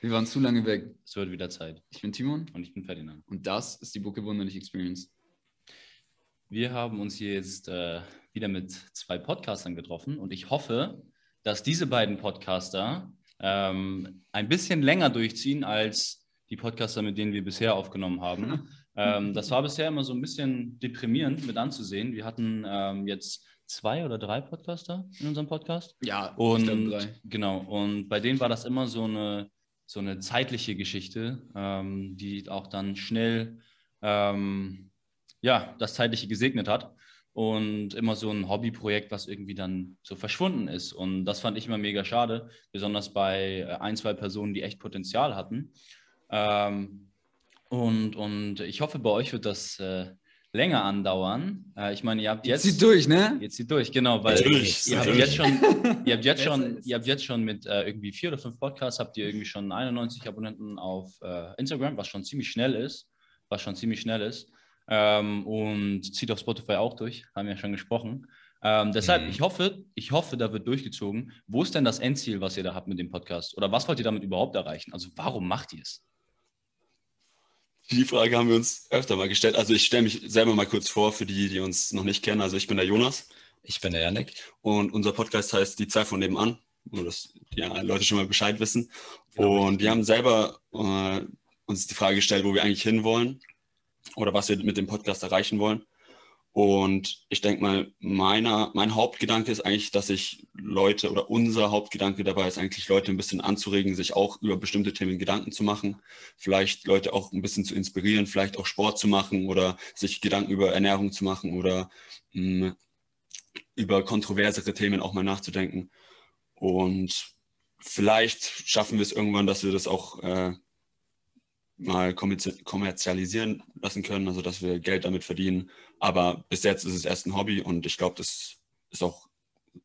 Wir waren zu lange weg. Es wird wieder Zeit. Ich bin Timon Und ich bin Ferdinand. und das ist die Bucke Wunderlich Experience. Wir haben uns hier jetzt äh, wieder mit zwei Podcastern getroffen und ich hoffe, dass diese beiden Podcaster ähm, ein bisschen länger durchziehen als die Podcaster, mit denen wir bisher aufgenommen haben. ähm, das war bisher immer so ein bisschen deprimierend mit anzusehen. Wir hatten ähm, jetzt zwei oder drei Podcaster in unserem Podcast. Ja, Und drei. genau, und bei denen war das immer so eine, so eine zeitliche Geschichte, ähm, die auch dann schnell ähm, ja, das Zeitliche gesegnet hat. Und immer so ein Hobbyprojekt, was irgendwie dann so verschwunden ist. Und das fand ich immer mega schade, besonders bei äh, ein, zwei Personen, die echt Potenzial hatten. Ähm, und, und ich hoffe, bei euch wird das äh, länger andauern. Äh, ich meine, ihr habt jetzt. Jetzt zieht durch, ne? Jetzt zieht durch, genau, weil Natürlich, ihr habt natürlich. jetzt schon, ihr habt jetzt schon, ihr habt jetzt schon mit äh, irgendwie vier oder fünf Podcasts habt ihr irgendwie schon 91 Abonnenten auf äh, Instagram, was schon ziemlich schnell ist, was schon ziemlich schnell ist. Ähm, und zieht auf Spotify auch durch, haben wir ja schon gesprochen. Ähm, deshalb, Mhm. ich hoffe, ich hoffe, da wird durchgezogen. Wo ist denn das Endziel, was ihr da habt mit dem Podcast? Oder was wollt ihr damit überhaupt erreichen? Also warum macht ihr es? Die Frage haben wir uns öfter mal gestellt. Also ich stelle mich selber mal kurz vor für die, die uns noch nicht kennen. Also ich bin der Jonas Ich bin der Janik. und unser Podcast heißt Die Zeit von nebenan. Nur, dass die Leute schon mal Bescheid wissen. Und wir haben selber äh, uns die Frage gestellt, wo wir eigentlich hinwollen oder was wir mit dem Podcast erreichen wollen. Und ich denke mal, meiner, mein Hauptgedanke ist eigentlich, dass ich Leute oder unser Hauptgedanke dabei ist eigentlich, Leute ein bisschen anzuregen, sich auch über bestimmte Themen Gedanken zu machen. Vielleicht Leute auch ein bisschen zu inspirieren, vielleicht auch Sport zu machen oder sich Gedanken über Ernährung zu machen oder mh, über kontroversere Themen auch mal nachzudenken. Und vielleicht schaffen wir es irgendwann, dass wir das auch äh, mal kommerzi- kommerzialisieren lassen können, also dass wir Geld damit verdienen. Aber bis jetzt ist es erst ein Hobby und ich glaube, das ist auch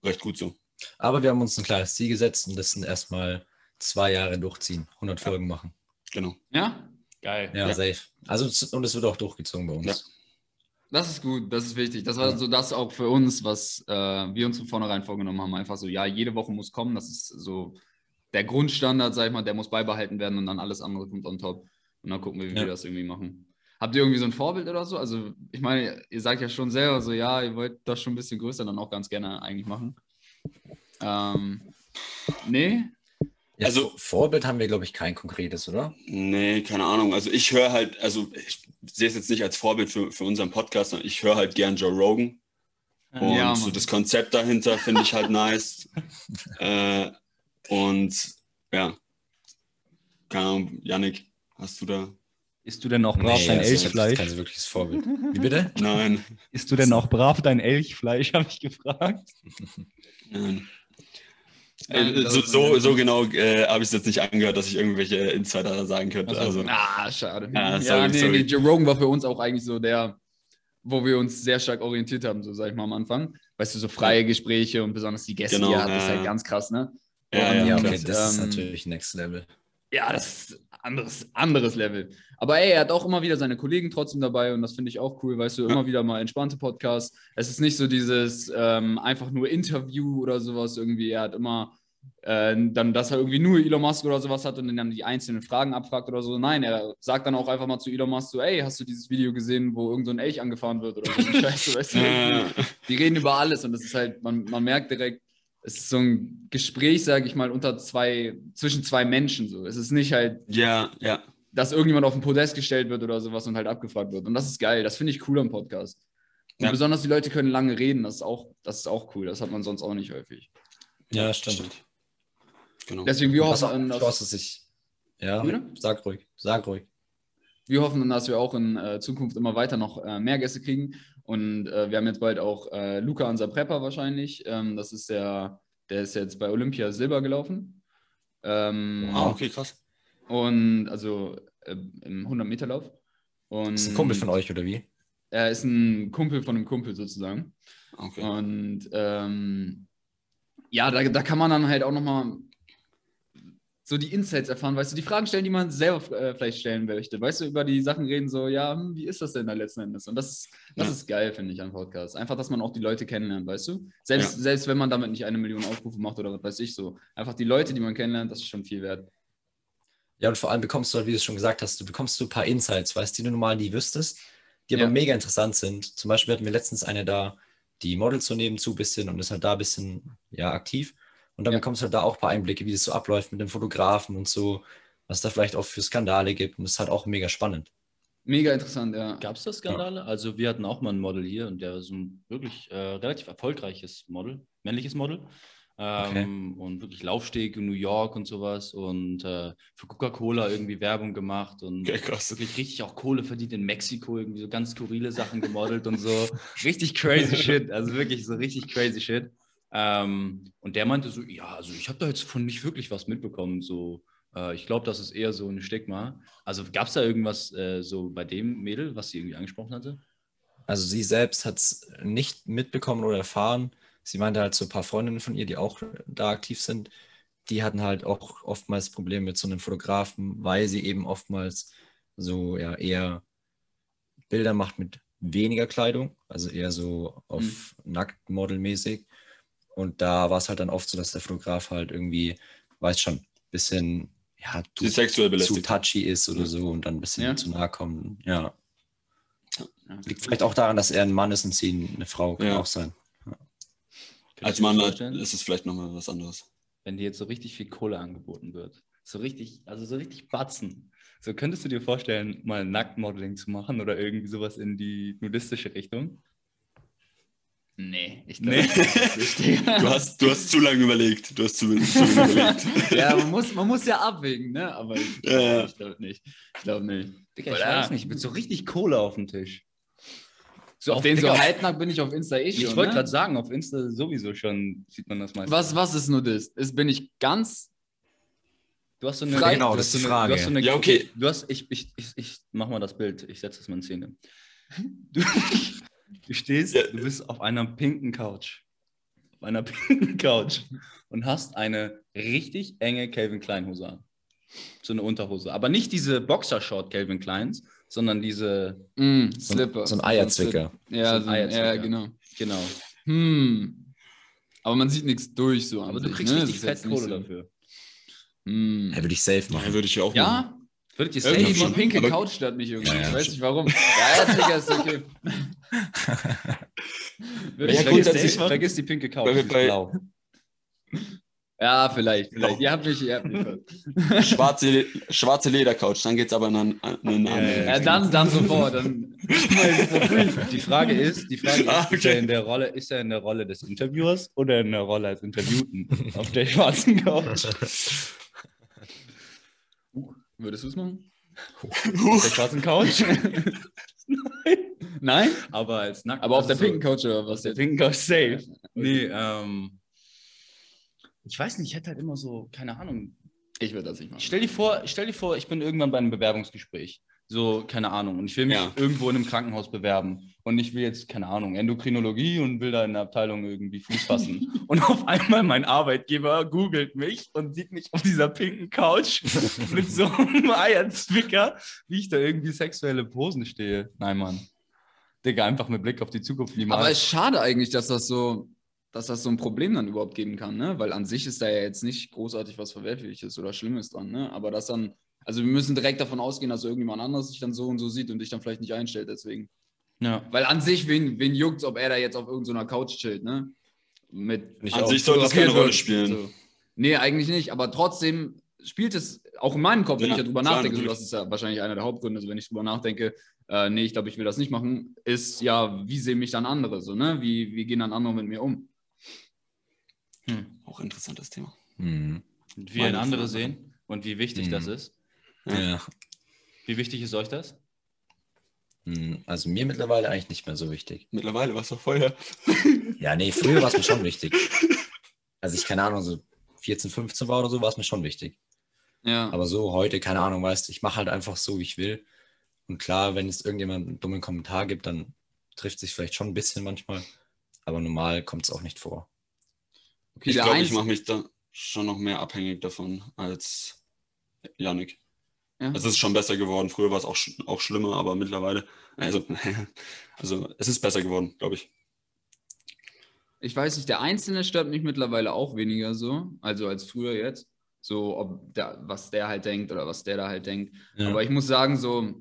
recht gut so. Aber wir haben uns ein kleines Ziel gesetzt und das sind erstmal zwei Jahre durchziehen, 100 Folgen machen. Genau. Ja, Geil. Ja, Ja. safe. Also und es wird auch durchgezogen bei uns. Ja. das ist gut, das ist wichtig. Das war so das auch für uns, was äh, wir uns von vornherein vorgenommen haben. Einfach so, ja, jede Woche muss kommen. Das ist so der Grundstandard, sag ich mal, der muss beibehalten werden und dann alles andere kommt on top. Und dann gucken wir, wie Ja. wir das irgendwie machen. Habt ihr irgendwie so ein Vorbild oder so? Also, ich meine, ihr sagt ja schon selber so, ja, ihr wollt das schon ein bisschen größer dann auch ganz gerne eigentlich machen. Ähm, nee? Ja, Also- Vorbild haben wir, glaube ich, kein konkretes, oder? Nee, keine Ahnung. Also ich höre halt, also ich sehe es jetzt nicht als Vorbild für, für unseren Podcast, sondern ich höre halt gern Joe Rogan. Und Ja, so das Konzept dahinter finde ich halt nice. Äh, und ja, keine Ahnung, Yannick, hast du da? Isst du denn auch brav dein also, das ist Elchfleisch? kein wirkliches Vorbild. Wie bitte? Nein, Isst du denn auch brav dein Elchfleisch, habe ich gefragt. nein. Nein, Äh, das so, ist- so, so genau äh, habe ich es jetzt nicht angehört, dass ich irgendwelche Insider sagen könnte. Ach so. Also, Ah, schade. Ah, ja, sorry, nee, sorry. nee, Joe Rogan war für uns auch eigentlich so der, wo wir uns sehr stark orientiert haben, so sag ich mal am Anfang. Weißt du, so freie Gespräche und besonders die Gäste, Genau, die er hat, das ist ja, halt ja. ganz krass, ne? ja, ja, Ja, okay, das ist Ähm, natürlich Next Level. Ja, das ist anderes, anderes Level. Aber ey, er hat auch immer wieder seine Kollegen trotzdem dabei und das finde ich auch cool, weißt du, immer wieder mal entspannte Podcasts. Es ist nicht so dieses ähm, einfach nur Interview oder sowas irgendwie. Er hat immer äh, dann, dass er irgendwie nur Elon Musk oder sowas hat und dann die einzelnen Fragen abfragt oder so. Nein, er sagt dann auch einfach mal zu Elon Musk so, ey, hast du dieses Video gesehen, wo irgend so ein Elch angefahren wird oder so eine Scheiße, weißt du? Die reden über alles und das ist halt, man, man merkt direkt, es ist so ein Gespräch, sage ich mal, unter zwei, zwischen zwei Menschen so. Es ist nicht halt, ja, ja. dass irgendjemand auf den Podest gestellt wird oder sowas und halt abgefragt wird. Und das ist geil, das finde ich cool am Podcast. Und Ja. besonders die Leute können lange reden, das ist, auch, das ist auch cool, das hat man sonst auch nicht häufig. Ja, stimmt. Genau. Deswegen, wir hoffen, Chance, dass, dass ich. Ja, Bitte? sag ruhig. Sag ruhig. wir hoffen, dass wir auch in äh, Zukunft immer weiter noch äh, mehr Gäste kriegen. Und äh, wir haben jetzt bald auch äh, Luca, unser Prepper wahrscheinlich. Ähm, das ist der, der ist jetzt bei Olympia Silber gelaufen. Ähm, Ah, okay, krass. Und also äh, im 100-Meter-Lauf. Und Ist ein Kumpel von euch, oder wie? Er ist ein Kumpel von einem Kumpel sozusagen. Okay. Und ähm, ja, da, da kann man dann halt auch nochmal so die Insights erfahren, weißt du, die Fragen stellen, die man selber äh, vielleicht stellen möchte. Weißt du, über die Sachen reden, so, ja, hm, wie ist das denn da letzten Endes? Und das, ist- das Ja. ist geil, finde ich, an Podcasts. Einfach, dass man auch die Leute kennenlernt, weißt du? Selbst, Ja. selbst wenn man damit nicht eine Million Aufrufe macht oder was weiß ich so. Einfach die Leute, die man kennenlernt, das ist schon viel wert. Ja, und vor allem bekommst du, halt, wie du es schon gesagt hast, du bekommst du ein paar Insights, weißt du, die du normal nie wüsstest, die aber Ja. mega interessant sind. Zum Beispiel hatten wir letztens eine da, die modelt so nebenzu ein bisschen und ist halt da ein bisschen, ja, aktiv. Und dann Ja. bekommst du halt da auch ein paar Einblicke, wie das so abläuft mit dem Fotografen und so, was da vielleicht auch für Skandale gibt. Und das ist halt auch mega spannend. Mega interessant, ja. Gab es da Skandale? Also wir hatten auch mal ein Model hier und der ist ein wirklich äh, relativ erfolgreiches Model, männliches Model. Ähm, Und wirklich Laufsteg in New York und sowas und äh, für Coca-Cola irgendwie Werbung gemacht und Okay, wirklich richtig auch Kohle verdient in Mexiko, irgendwie so ganz skurrile Sachen gemodelt und so. Richtig crazy shit, also wirklich so richtig crazy shit. Ähm, und der meinte so, ja, also ich habe da jetzt von nicht wirklich was mitbekommen, so. Äh, ich glaube, das ist eher so ein Stigma. Also gab es da irgendwas äh, so bei dem Mädel, was sie irgendwie angesprochen hatte? Also sie selbst hat es nicht mitbekommen oder erfahren. Sie meinte halt so ein paar Freundinnen von ihr, die auch da aktiv sind, die hatten halt auch oftmals Probleme mit so einem Fotografen, weil sie eben oftmals so ja eher Bilder macht mit weniger Kleidung, also eher so auf nacktmodelmäßig. Und da war es halt dann oft so, dass der Fotograf halt irgendwie, weiß schon, ein bisschen ja, zu belästigt. touchy ist oder so und dann ein bisschen Ja. zu nahe kommen. Ja. Liegt vielleicht auch daran, dass er ein Mann ist und sie eine Frau, kann Ja. auch sein. Als Mann ist es vielleicht nochmal was anderes. wenn dir jetzt so richtig viel Kohle angeboten wird. So richtig, also so richtig Batzen. So könntest du dir vorstellen, mal Nacktmodeling zu machen oder irgendwie sowas in die nudistische Richtung? Nee, ich Nee. Du hast, du hast zu lange überlegt. Du hast zu, zu lange überlegt. ja, man muss, man muss ja abwägen, ne? Aber ich, Ja, ja. ich glaube nicht. Ich glaube nicht. Digga, ich weiß nicht, mit so richtig Kohle auf dem Tisch. So auf Auf- den so Digga. halbnackt bin ich auf Insta eh schon. Ich wollte ne? gerade sagen, auf Insta sowieso schon sieht man das meistens. Was, was ist nur das? Ist, bin ich ganz. Du hast so eine. Frei- Genau, das ist so die eine, Frage. Du hast so eine, Ja, okay. Du hast, ich, ich, ich, ich mach mal das Bild. Ich setze das mal in Szene. Du, du stehst, Ja. du bist auf einer pinken Couch. Auf einer pinken Couch. Und hast eine richtig enge Calvin Klein Hose an. So eine Unterhose. Aber nicht diese Boxershort Calvin Kleins, sondern diese, Mm, So, Slipper. so ein Eierzwicker. Ja, So ein Eierzwicker. ja, genau. genau. Hm. Aber man sieht nichts durch so. an Aber du sich, kriegst ne? richtig Das ist fett jetzt nicht Kohle so. dafür. Hm. Ja, würde ich safe Ja, machen. würde ich ja auch machen. Ja, Würdet ihr irgendwie safe die schon. machen? pinke Aber- Couch stört mich irgendwie. Ja, ja. Ich weiß nicht warum. Ja, ja, Digga, ist okay. Würde Ja, ich Vergiss, die- vergiss die pinke Couch, Bei- bei- blau. Ja, vielleicht, vielleicht. Ihr habt mich, ihr habt mich. Schwarze, schwarze Ledercouch, dann geht's aber in eine, eine andere Ja, dann, dann sofort. Dann. Die Frage ist, die Frage ist, Ah, ist, er okay. in der Rolle, ist er in der Rolle des Interviewers oder in der Rolle als Interviewten auf der schwarzen Couch? Würdest du es machen? Auf der schwarzen Couch? Nein? Aber als nackt. Aber auf der pinken Couch oder was der pinken Couch safe. Nee, ähm. Ich weiß nicht, ich hätte halt immer so, keine Ahnung. Ich würde das nicht machen. Stell dir vor, stell dir vor, ich bin irgendwann bei einem Bewerbungsgespräch. So, keine Ahnung. Und ich will mich Ja. irgendwo in einem Krankenhaus bewerben. Und ich will jetzt, keine Ahnung, Endokrinologie und will da in der Abteilung irgendwie Fuß fassen. und auf einmal mein Arbeitgeber googelt mich und sieht mich auf dieser pinken Couch mit so einem Eierzwicker, wie ich da irgendwie sexuelle Posen stehe. Nein, Mann. Digga, einfach mit Blick auf die Zukunft niemals. Aber es ist schade eigentlich, dass das so, dass das so ein Problem dann überhaupt geben kann, ne? Weil an sich ist da ja jetzt nicht großartig was Verwerfliches oder Schlimmes dran, ne? Aber das dann, also wir müssen direkt davon ausgehen, dass irgendjemand anderes sich dann so und so sieht und dich dann vielleicht nicht einstellt, deswegen. ja. Weil an sich, wen, wen juckt's, ob er da jetzt auf irgendeiner Couch chillt, ne? Mit Nicht An sich sollte es keine Rolle spielen. So. Nee, eigentlich nicht, aber trotzdem spielt es auch in meinem Kopf, wenn Ja, ich darüber klar, nachdenke, so, das ist ja wahrscheinlich einer der Hauptgründe, so wenn ich drüber nachdenke, äh, nee, ich glaube, ich will das nicht machen, ist ja, wie sehen mich dann andere so, ne? Wie, wie gehen dann andere mit mir um? Hm. Auch interessantes Thema. Und wie Meine ein andere Frage. sehen und wie wichtig Mhm. das ist. Ja. Wie wichtig ist euch das? Mhm. Also mir mittlerweile eigentlich nicht mehr so wichtig. Mittlerweile war es doch vorher. Ja, nee, früher war es mir schon wichtig. Als ich, keine Ahnung, so 14, 15 war oder so, war es mir schon wichtig. Ja. Aber so heute, keine Ahnung, weißt du, ich mache halt einfach so, wie ich will. Und klar, wenn es irgendjemand einen dummen Kommentar gibt, dann trifft sich vielleicht schon ein bisschen manchmal. Aber normal kommt es auch nicht vor. okay, Ich glaube, ich mache mich da schon noch mehr abhängig davon als Yannick. Ja. Es ist schon besser geworden. Früher war es auch, sch auch schlimmer, aber mittlerweile, also, also es ist besser geworden, glaube ich. ich weiß nicht, der Einzelne stört mich mittlerweile auch weniger so, also als früher jetzt. so ob der, was der halt denkt oder was der da halt denkt. Ja. Aber ich muss sagen, so,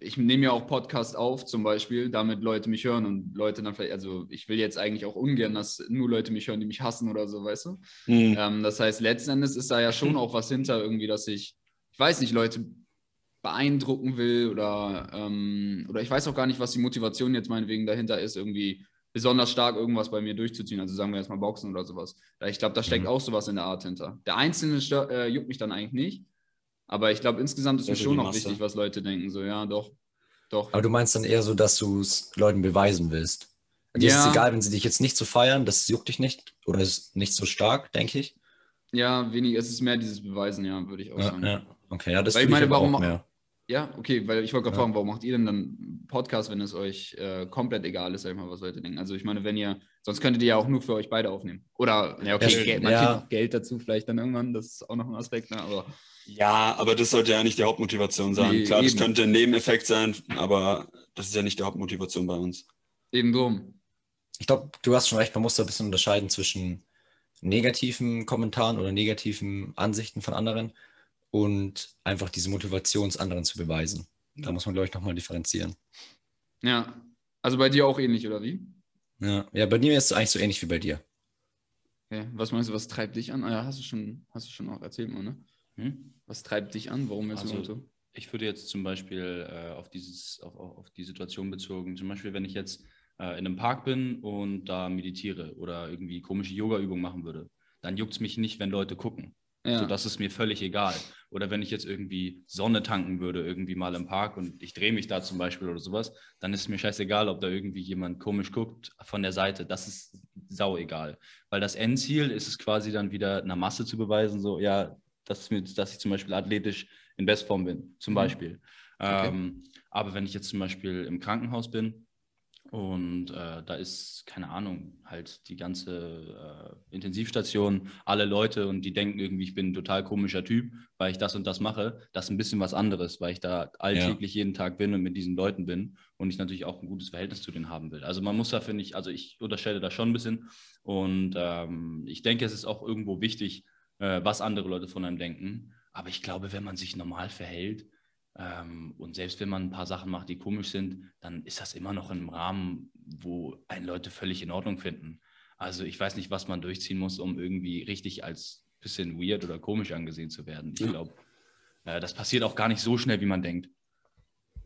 ich nehme ja auch Podcast auf, zum Beispiel, damit Leute mich hören und Leute dann vielleicht, also ich will jetzt eigentlich auch ungern, dass nur Leute mich hören, die mich hassen oder so, weißt du? Mhm. Ähm, das heißt, letzten Endes ist da ja schon auch was hinter irgendwie, dass ich, ich weiß nicht, Leute beeindrucken will oder, ähm, oder ich weiß auch gar nicht, was die Motivation jetzt meinetwegen dahinter ist, irgendwie besonders stark irgendwas bei mir durchzuziehen. Also sagen wir jetzt mal Boxen oder sowas. Ich glaube, da steckt Mhm. auch sowas in der Art hinter. Der Einzelne äh, juckt mich dann eigentlich nicht. Aber ich glaube, insgesamt ist mir schon noch wichtig, was Leute denken. So, ja, doch. Doch. Aber du meinst dann eher so, dass du es Leuten beweisen willst. Dir ist Ja. es egal, wenn sie dich jetzt nicht so feiern, das juckt dich nicht oder ist nicht so stark, denke ich. Ja, weniger, es ist mehr dieses Beweisen, ja, würde ich auch Ja, sagen. ja. Okay, ja, das Weil ich meine, warum auch mehr. Ja, okay, weil ich wollte gerade Ja. fragen, warum macht ihr denn dann Podcast, wenn es euch äh, komplett egal ist, sag ich mal, was Leute denken? Also ich meine, wenn ihr, sonst könntet ihr ja auch nur für euch beide aufnehmen. Oder, ja, okay, Ja, Geld, man ja. Geld dazu vielleicht dann irgendwann, das ist auch noch ein Aspekt, ne? aber Ja, aber das sollte ja nicht die Hauptmotivation sein. Nee, Klar, das eben. könnte ein Nebeneffekt sein, aber das ist ja nicht die Hauptmotivation bei uns. eben drum. Ich glaube, du hast schon recht, man muss da ein bisschen unterscheiden zwischen negativen Kommentaren oder negativen Ansichten von anderen und einfach diese Motivation, es anderen zu beweisen. Da muss man, glaube ich, nochmal differenzieren. Ja, also bei dir auch ähnlich, oder wie? Ja. ja, bei mir ist es eigentlich so ähnlich wie bei dir. Okay. Was meinst du, was treibt dich an? Ah, ja, hast du schon, hast du schon auch erzählt, mal, ne? Hm? Was treibt dich an? Warum ist Also- du so? Ich würde jetzt zum Beispiel äh, auf, dieses, auf, auf, auf die Situation bezogen, zum Beispiel, wenn ich jetzt äh, in einem Park bin und da meditiere oder irgendwie komische Yoga-Übungen machen würde, dann juckt es mich nicht, wenn Leute gucken. Ja. So, das ist mir völlig egal. Oder wenn ich jetzt irgendwie Sonne tanken würde, irgendwie mal im Park und ich drehe mich da zum Beispiel oder sowas, dann ist mir scheißegal, ob da irgendwie jemand komisch guckt von der Seite. Das ist sau egal. Weil das Endziel ist es quasi dann wieder einer Masse zu beweisen, so, ja, dass, mir, dass ich zum Beispiel athletisch in Bestform bin, zum Mhm. Beispiel. Okay. Ähm, aber wenn ich jetzt zum Beispiel im Krankenhaus bin und äh, da ist, keine Ahnung, halt die ganze äh, Intensivstation, alle Leute und die denken irgendwie, ich bin ein total komischer Typ, weil ich das und das mache, das ist ein bisschen was anderes, weil ich da alltäglich jeden Tag bin und mit diesen Leuten bin und ich natürlich auch ein gutes Verhältnis zu denen haben will. Also man muss da, finde ich, also ich unterstelle da schon ein bisschen und ähm, ich denke, es ist auch irgendwo wichtig, äh, was andere Leute von einem denken. Aber ich glaube, wenn man sich normal verhält und selbst wenn man ein paar Sachen macht, die komisch sind, dann ist das immer noch im Rahmen, wo einen Leute völlig in Ordnung finden. Also ich weiß nicht, was man durchziehen muss, um irgendwie richtig als bisschen weird oder komisch angesehen zu werden. Ich glaube, äh, das passiert auch gar nicht so schnell, wie man denkt.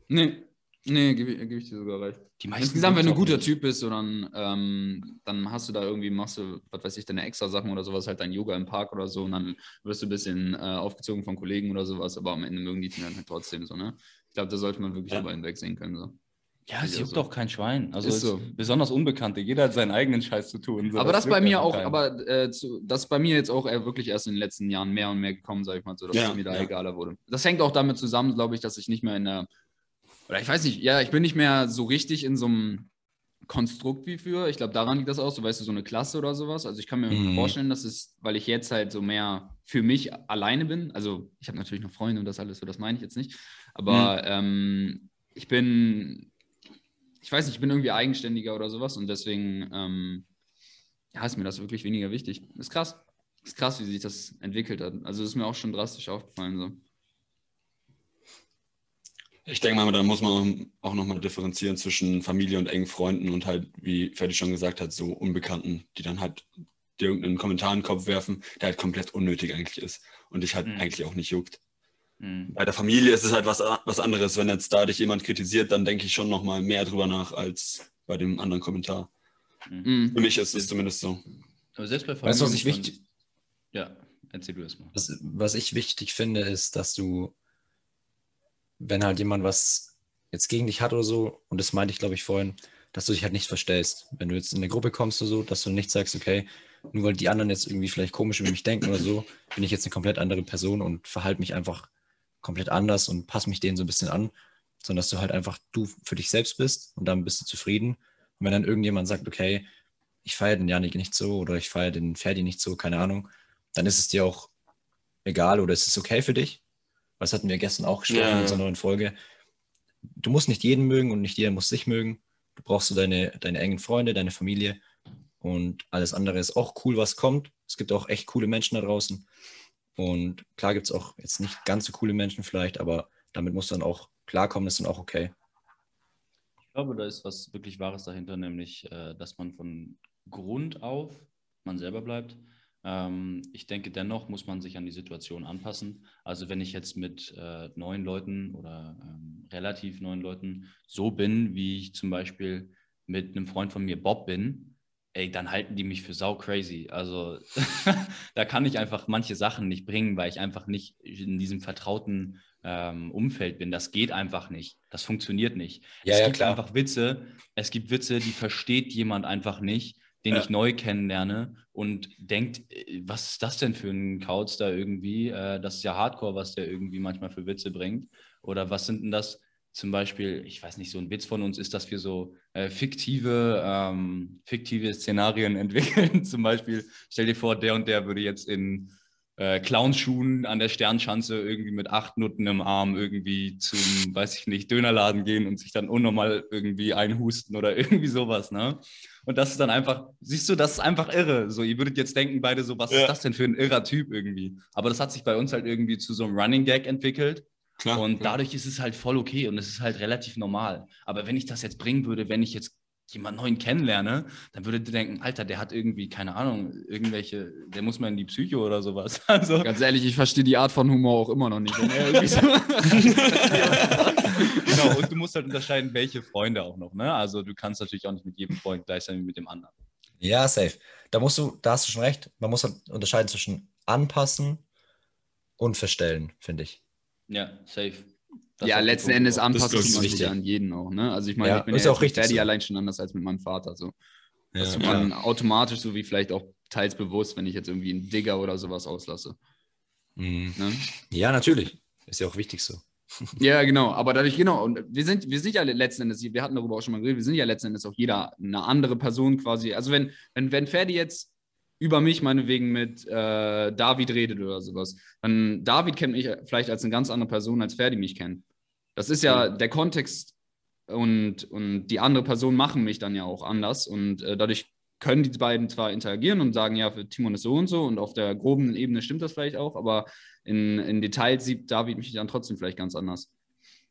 Nee, nee, gebe geb ich dir sogar recht. Insgesamt, wenn du ein auch guter nicht. Typ bist, dann, ähm, dann hast du da irgendwie, machst du, was weiß ich, deine extra Sachen oder sowas, halt dein Yoga im Park oder so und dann wirst du ein bisschen äh, aufgezogen von Kollegen oder sowas, aber am Ende mögen die dich dann halt trotzdem so, ne? Ich glaube, da sollte man wirklich Ja. drüber hinwegsehen können. So. Ja, es juckt so. doch kein Schwein. Also so. besonders Unbekannte. Jeder hat seinen eigenen Scheiß zu tun. So, aber das bei juckt mir auch, keinen. aber äh, zu, das ist bei mir jetzt auch wirklich erst in den letzten Jahren mehr und mehr gekommen, sag ich mal so, dass Ja, es mir da ja. egaler wurde. Das hängt auch damit zusammen, glaube ich, dass ich nicht mehr in der, oder ich weiß nicht, ja, ich bin nicht mehr so richtig in so einem Konstrukt wie früher. Ich glaube, daran liegt das auch, so weißt du, so eine Klasse oder sowas. Also ich kann mir Mhm. vorstellen, dass es, weil ich jetzt halt so mehr für mich alleine bin, also ich habe natürlich noch Freunde und das alles, so das meine ich jetzt nicht, aber ähm, ich bin, ich weiß nicht, ich bin irgendwie eigenständiger oder sowas und deswegen ähm, ja, ist mir das wirklich weniger wichtig. Ist krass. Ist krass, wie sich das entwickelt hat. Also ist mir auch schon drastisch aufgefallen. So. Ich denke mal, da muss man auch nochmal differenzieren zwischen Familie und engen Freunden und halt, wie Ferdi schon gesagt hat, so Unbekannten, die dann halt dir irgendeinen Kommentar in den Kopf werfen, der halt komplett unnötig eigentlich ist und dich halt Mhm. eigentlich auch nicht juckt. Mhm. Bei der Familie ist es halt was, was anderes. Wenn jetzt da dich jemand kritisiert, dann denke ich schon nochmal mehr drüber nach als bei dem anderen Kommentar. Mhm. Für mich ist es zumindest so. Aber selbst bei Weißt du, was ich wichtig, Ja, erzähl du es mal. was, was ich wichtig finde, ist, dass du, wenn halt jemand was jetzt gegen dich hat oder so, und das meinte ich, glaube ich, vorhin, dass du dich halt nicht verstellst. Wenn du jetzt in eine Gruppe kommst oder so, dass du nicht sagst, okay, nur weil die anderen jetzt irgendwie vielleicht komisch über mich denken oder so, bin ich jetzt eine komplett andere Person und verhalte mich einfach komplett anders und passe mich denen so ein bisschen an, sondern dass du halt einfach du für dich selbst bist und dann bist du zufrieden. Und wenn dann irgendjemand sagt, okay, ich feiere den Janik nicht so oder ich feiere den Ferdi nicht so, keine Ahnung, dann ist es dir auch egal oder es ist okay für dich. Was hatten wir gestern auch gesprochen Ja, in unserer neuen Folge. Du musst nicht jeden mögen und nicht jeder muss dich mögen. Du brauchst so deine, deine engen Freunde, deine Familie und alles andere ist auch cool, was kommt. Es gibt auch echt coole Menschen da draußen. Und klar gibt es auch jetzt nicht ganz so coole Menschen vielleicht, aber damit muss dann auch klarkommen, ist dann auch okay. Ich glaube, da ist was wirklich Wahres dahinter, nämlich, äh, dass man von Grund auf man selber bleibt. Ähm, ich denke, dennoch muss man sich an die Situation anpassen. Also wenn ich jetzt mit äh, neuen Leuten oder ähm, relativ neuen Leuten so bin, wie ich zum Beispiel mit einem Freund von mir Bob bin, ey, dann halten die mich für sau crazy. Also da kann ich einfach manche Sachen nicht bringen, weil ich einfach nicht in diesem vertrauten ähm, Umfeld bin. Das geht einfach nicht. Das funktioniert nicht. Ja, es ja, gibt klar. einfach Witze. Es gibt Witze, die versteht jemand einfach nicht, den Ja. ich neu kennenlerne und denkt, äh, was ist das denn für ein Kauz da irgendwie? Äh, das ist ja Hardcore, was der irgendwie manchmal für Witze bringt. Oder was sind denn das? Zum Beispiel, ich weiß nicht, so ein Witz von uns ist, dass wir so äh, fiktive, ähm, fiktive Szenarien entwickeln. Zum Beispiel, stell dir vor, der und der würde jetzt in äh, Clownschuhen an der Sternschanze irgendwie mit acht Nutten im Arm irgendwie zum, weiß ich nicht, Dönerladen gehen und sich dann unnormal irgendwie einhusten oder irgendwie sowas, ne? Und das ist dann einfach, siehst du, das ist einfach irre. So, ihr würdet jetzt denken, beide so, was Ja. ist das denn für ein irrer Typ irgendwie? Aber das hat sich bei uns halt irgendwie zu so einem Running Gag entwickelt. Klar. Und klar. dadurch ist es halt voll okay und es ist halt relativ normal. Aber wenn ich das jetzt bringen würde, wenn ich jetzt jemanden neuen kennenlerne, dann würde der denken, Alter, der hat irgendwie, keine Ahnung, irgendwelche, der muss mal in die Psycho oder sowas. Also, Ganz ehrlich, ich verstehe die Art von Humor auch immer noch nicht. Genau, und du musst halt unterscheiden, welche Freunde auch noch, ne? Also du kannst natürlich auch nicht mit jedem Freund gleich sein wie mit dem anderen. Ja, safe. Da musst du, da hast du schon recht. Man muss halt unterscheiden zwischen anpassen und verstellen, finde ich. Ja, safe. Das ja, letzten Endes anpasst man sich an jeden auch, ne? Also ich meine, Ja, ich bin ist ja auch richtig Ferdi so. allein schon anders als mit meinem Vater. So. Das Ja. tut man automatisch, so wie vielleicht auch teils bewusst, wenn ich jetzt irgendwie einen Digger oder sowas auslasse. Mhm. Ne? ja, natürlich. Ist ja auch wichtig so. Ja, genau. Aber dadurch, genau, und wir sind, wir sind ja letzten Endes, wir hatten darüber auch schon mal geredet, wir sind ja letzten Endes auch jeder eine andere Person quasi. Also wenn, wenn, wenn Ferdi jetzt über mich meinetwegen mit äh, David redet oder sowas, dann David kennt mich vielleicht als eine ganz andere Person, als Ferdi mich kennt. Das ist ja der Kontext und, und die andere Person machen mich dann ja auch anders und äh, dadurch können die beiden zwar interagieren und sagen, ja, für Timon ist so und so und auf der groben Ebene stimmt das vielleicht auch, aber in, in Details sieht David mich dann trotzdem vielleicht ganz anders.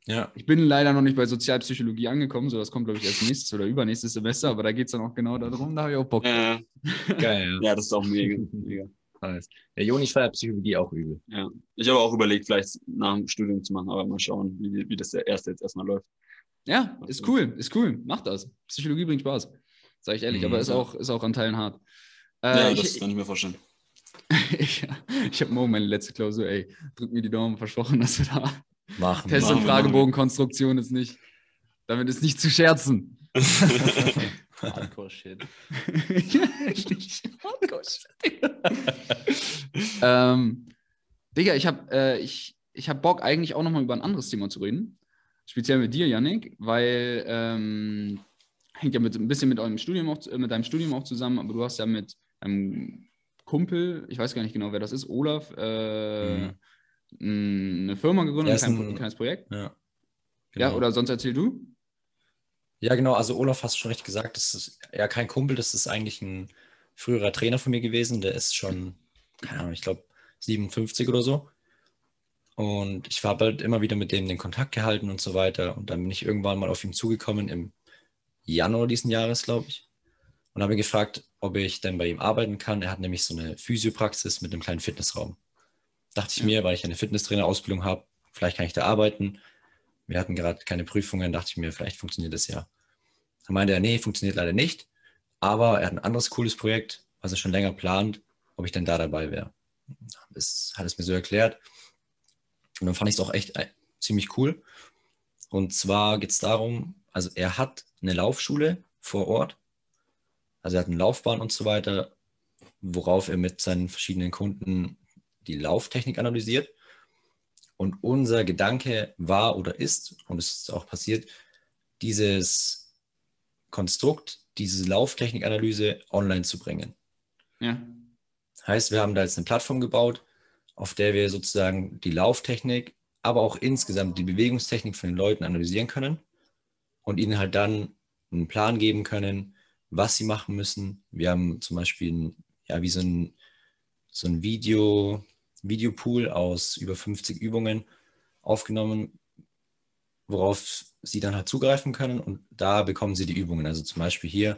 Ja. Ich bin leider noch nicht bei Sozialpsychologie angekommen, so das kommt, glaube ich, erst nächstes oder übernächstes Semester, aber da geht es dann auch genau darum, da habe ich auch Bock. Äh, Geil, ja, das ist auch mega. mega. Nice. Der Joni feiert Psychologie auch übel. Ja. Ich habe auch überlegt, vielleicht nach dem Studium zu machen, aber mal schauen, wie, wie das der erste jetzt erstmal läuft. Ja, ist cool, ist cool, macht das. Psychologie bringt Spaß, sage ich ehrlich, Mhm. aber ist auch, ist auch an Teilen hart. Äh, ja, ich, das kann ich mir vorstellen. ich, ich habe morgen meine letzte Klausur, ey, drück mir die Daumen, versprochen, dass wir da Machen. Test- und Fragebogenkonstruktion ist nicht, damit ist nicht zu scherzen. Hardcore-Shit. ja, echt. Hardcore shit. ähm, Digga, ich habe äh, ich, ich hab Bock, eigentlich auch nochmal über ein anderes Thema zu reden. Speziell mit dir, Yannick, weil ähm, hängt ja mit, ein bisschen mit eurem Studium auch, äh, mit deinem Studium auch zusammen, aber du hast ja mit einem Kumpel, ich weiß gar nicht genau, wer das ist, Olaf, äh, Mhm. eine Firma gegründet, Ja, ein, ein- ein kleines Projekt. Ja. Ja, Genau. oder sonst erzähl du? Ja, genau. Also Olaf hast schon recht gesagt, das ist ja kein Kumpel, das ist eigentlich ein früherer Trainer von mir gewesen. Der ist schon, keine Ahnung, ich glaube 57 oder so. Und ich habe halt immer wieder mit dem den Kontakt gehalten und so weiter. Und dann bin ich irgendwann mal auf ihn zugekommen im Januar diesen Jahres, glaube ich. Und habe ihn gefragt, ob ich denn bei ihm arbeiten kann. Er hat nämlich so eine Physiopraxis mit einem kleinen Fitnessraum. Dachte ich Ja. mir, weil ich eine Fitnesstrainerausbildung habe, vielleicht kann ich da arbeiten. Wir hatten gerade keine Prüfungen, dachte ich mir, vielleicht funktioniert das ja. Dann meinte er, nee, funktioniert leider nicht. Aber er hat ein anderes cooles Projekt, was er schon länger plant, ob ich denn da dabei wäre. Das hat es mir so erklärt. Und dann fand ich es auch echt äh, ziemlich cool. Und zwar geht es darum, also er hat eine Laufschule vor Ort. Also er hat eine Laufbahn und so weiter, worauf er mit seinen verschiedenen Kunden die Lauftechnik analysiert. Und unser Gedanke war oder ist, und es ist auch passiert, dieses Konstrukt, diese Lauftechnikanalyse online zu bringen. Ja. Heißt, wir haben da jetzt eine Plattform gebaut, auf der wir sozusagen die Lauftechnik, aber auch insgesamt die Bewegungstechnik von den Leuten analysieren können und ihnen halt dann einen Plan geben können, was sie machen müssen. Wir haben zum Beispiel ein, ja, wie so ein, so ein Video, Videopool aus über 50 Übungen aufgenommen, worauf sie dann halt zugreifen können und da bekommen sie die Übungen. Also zum Beispiel hier,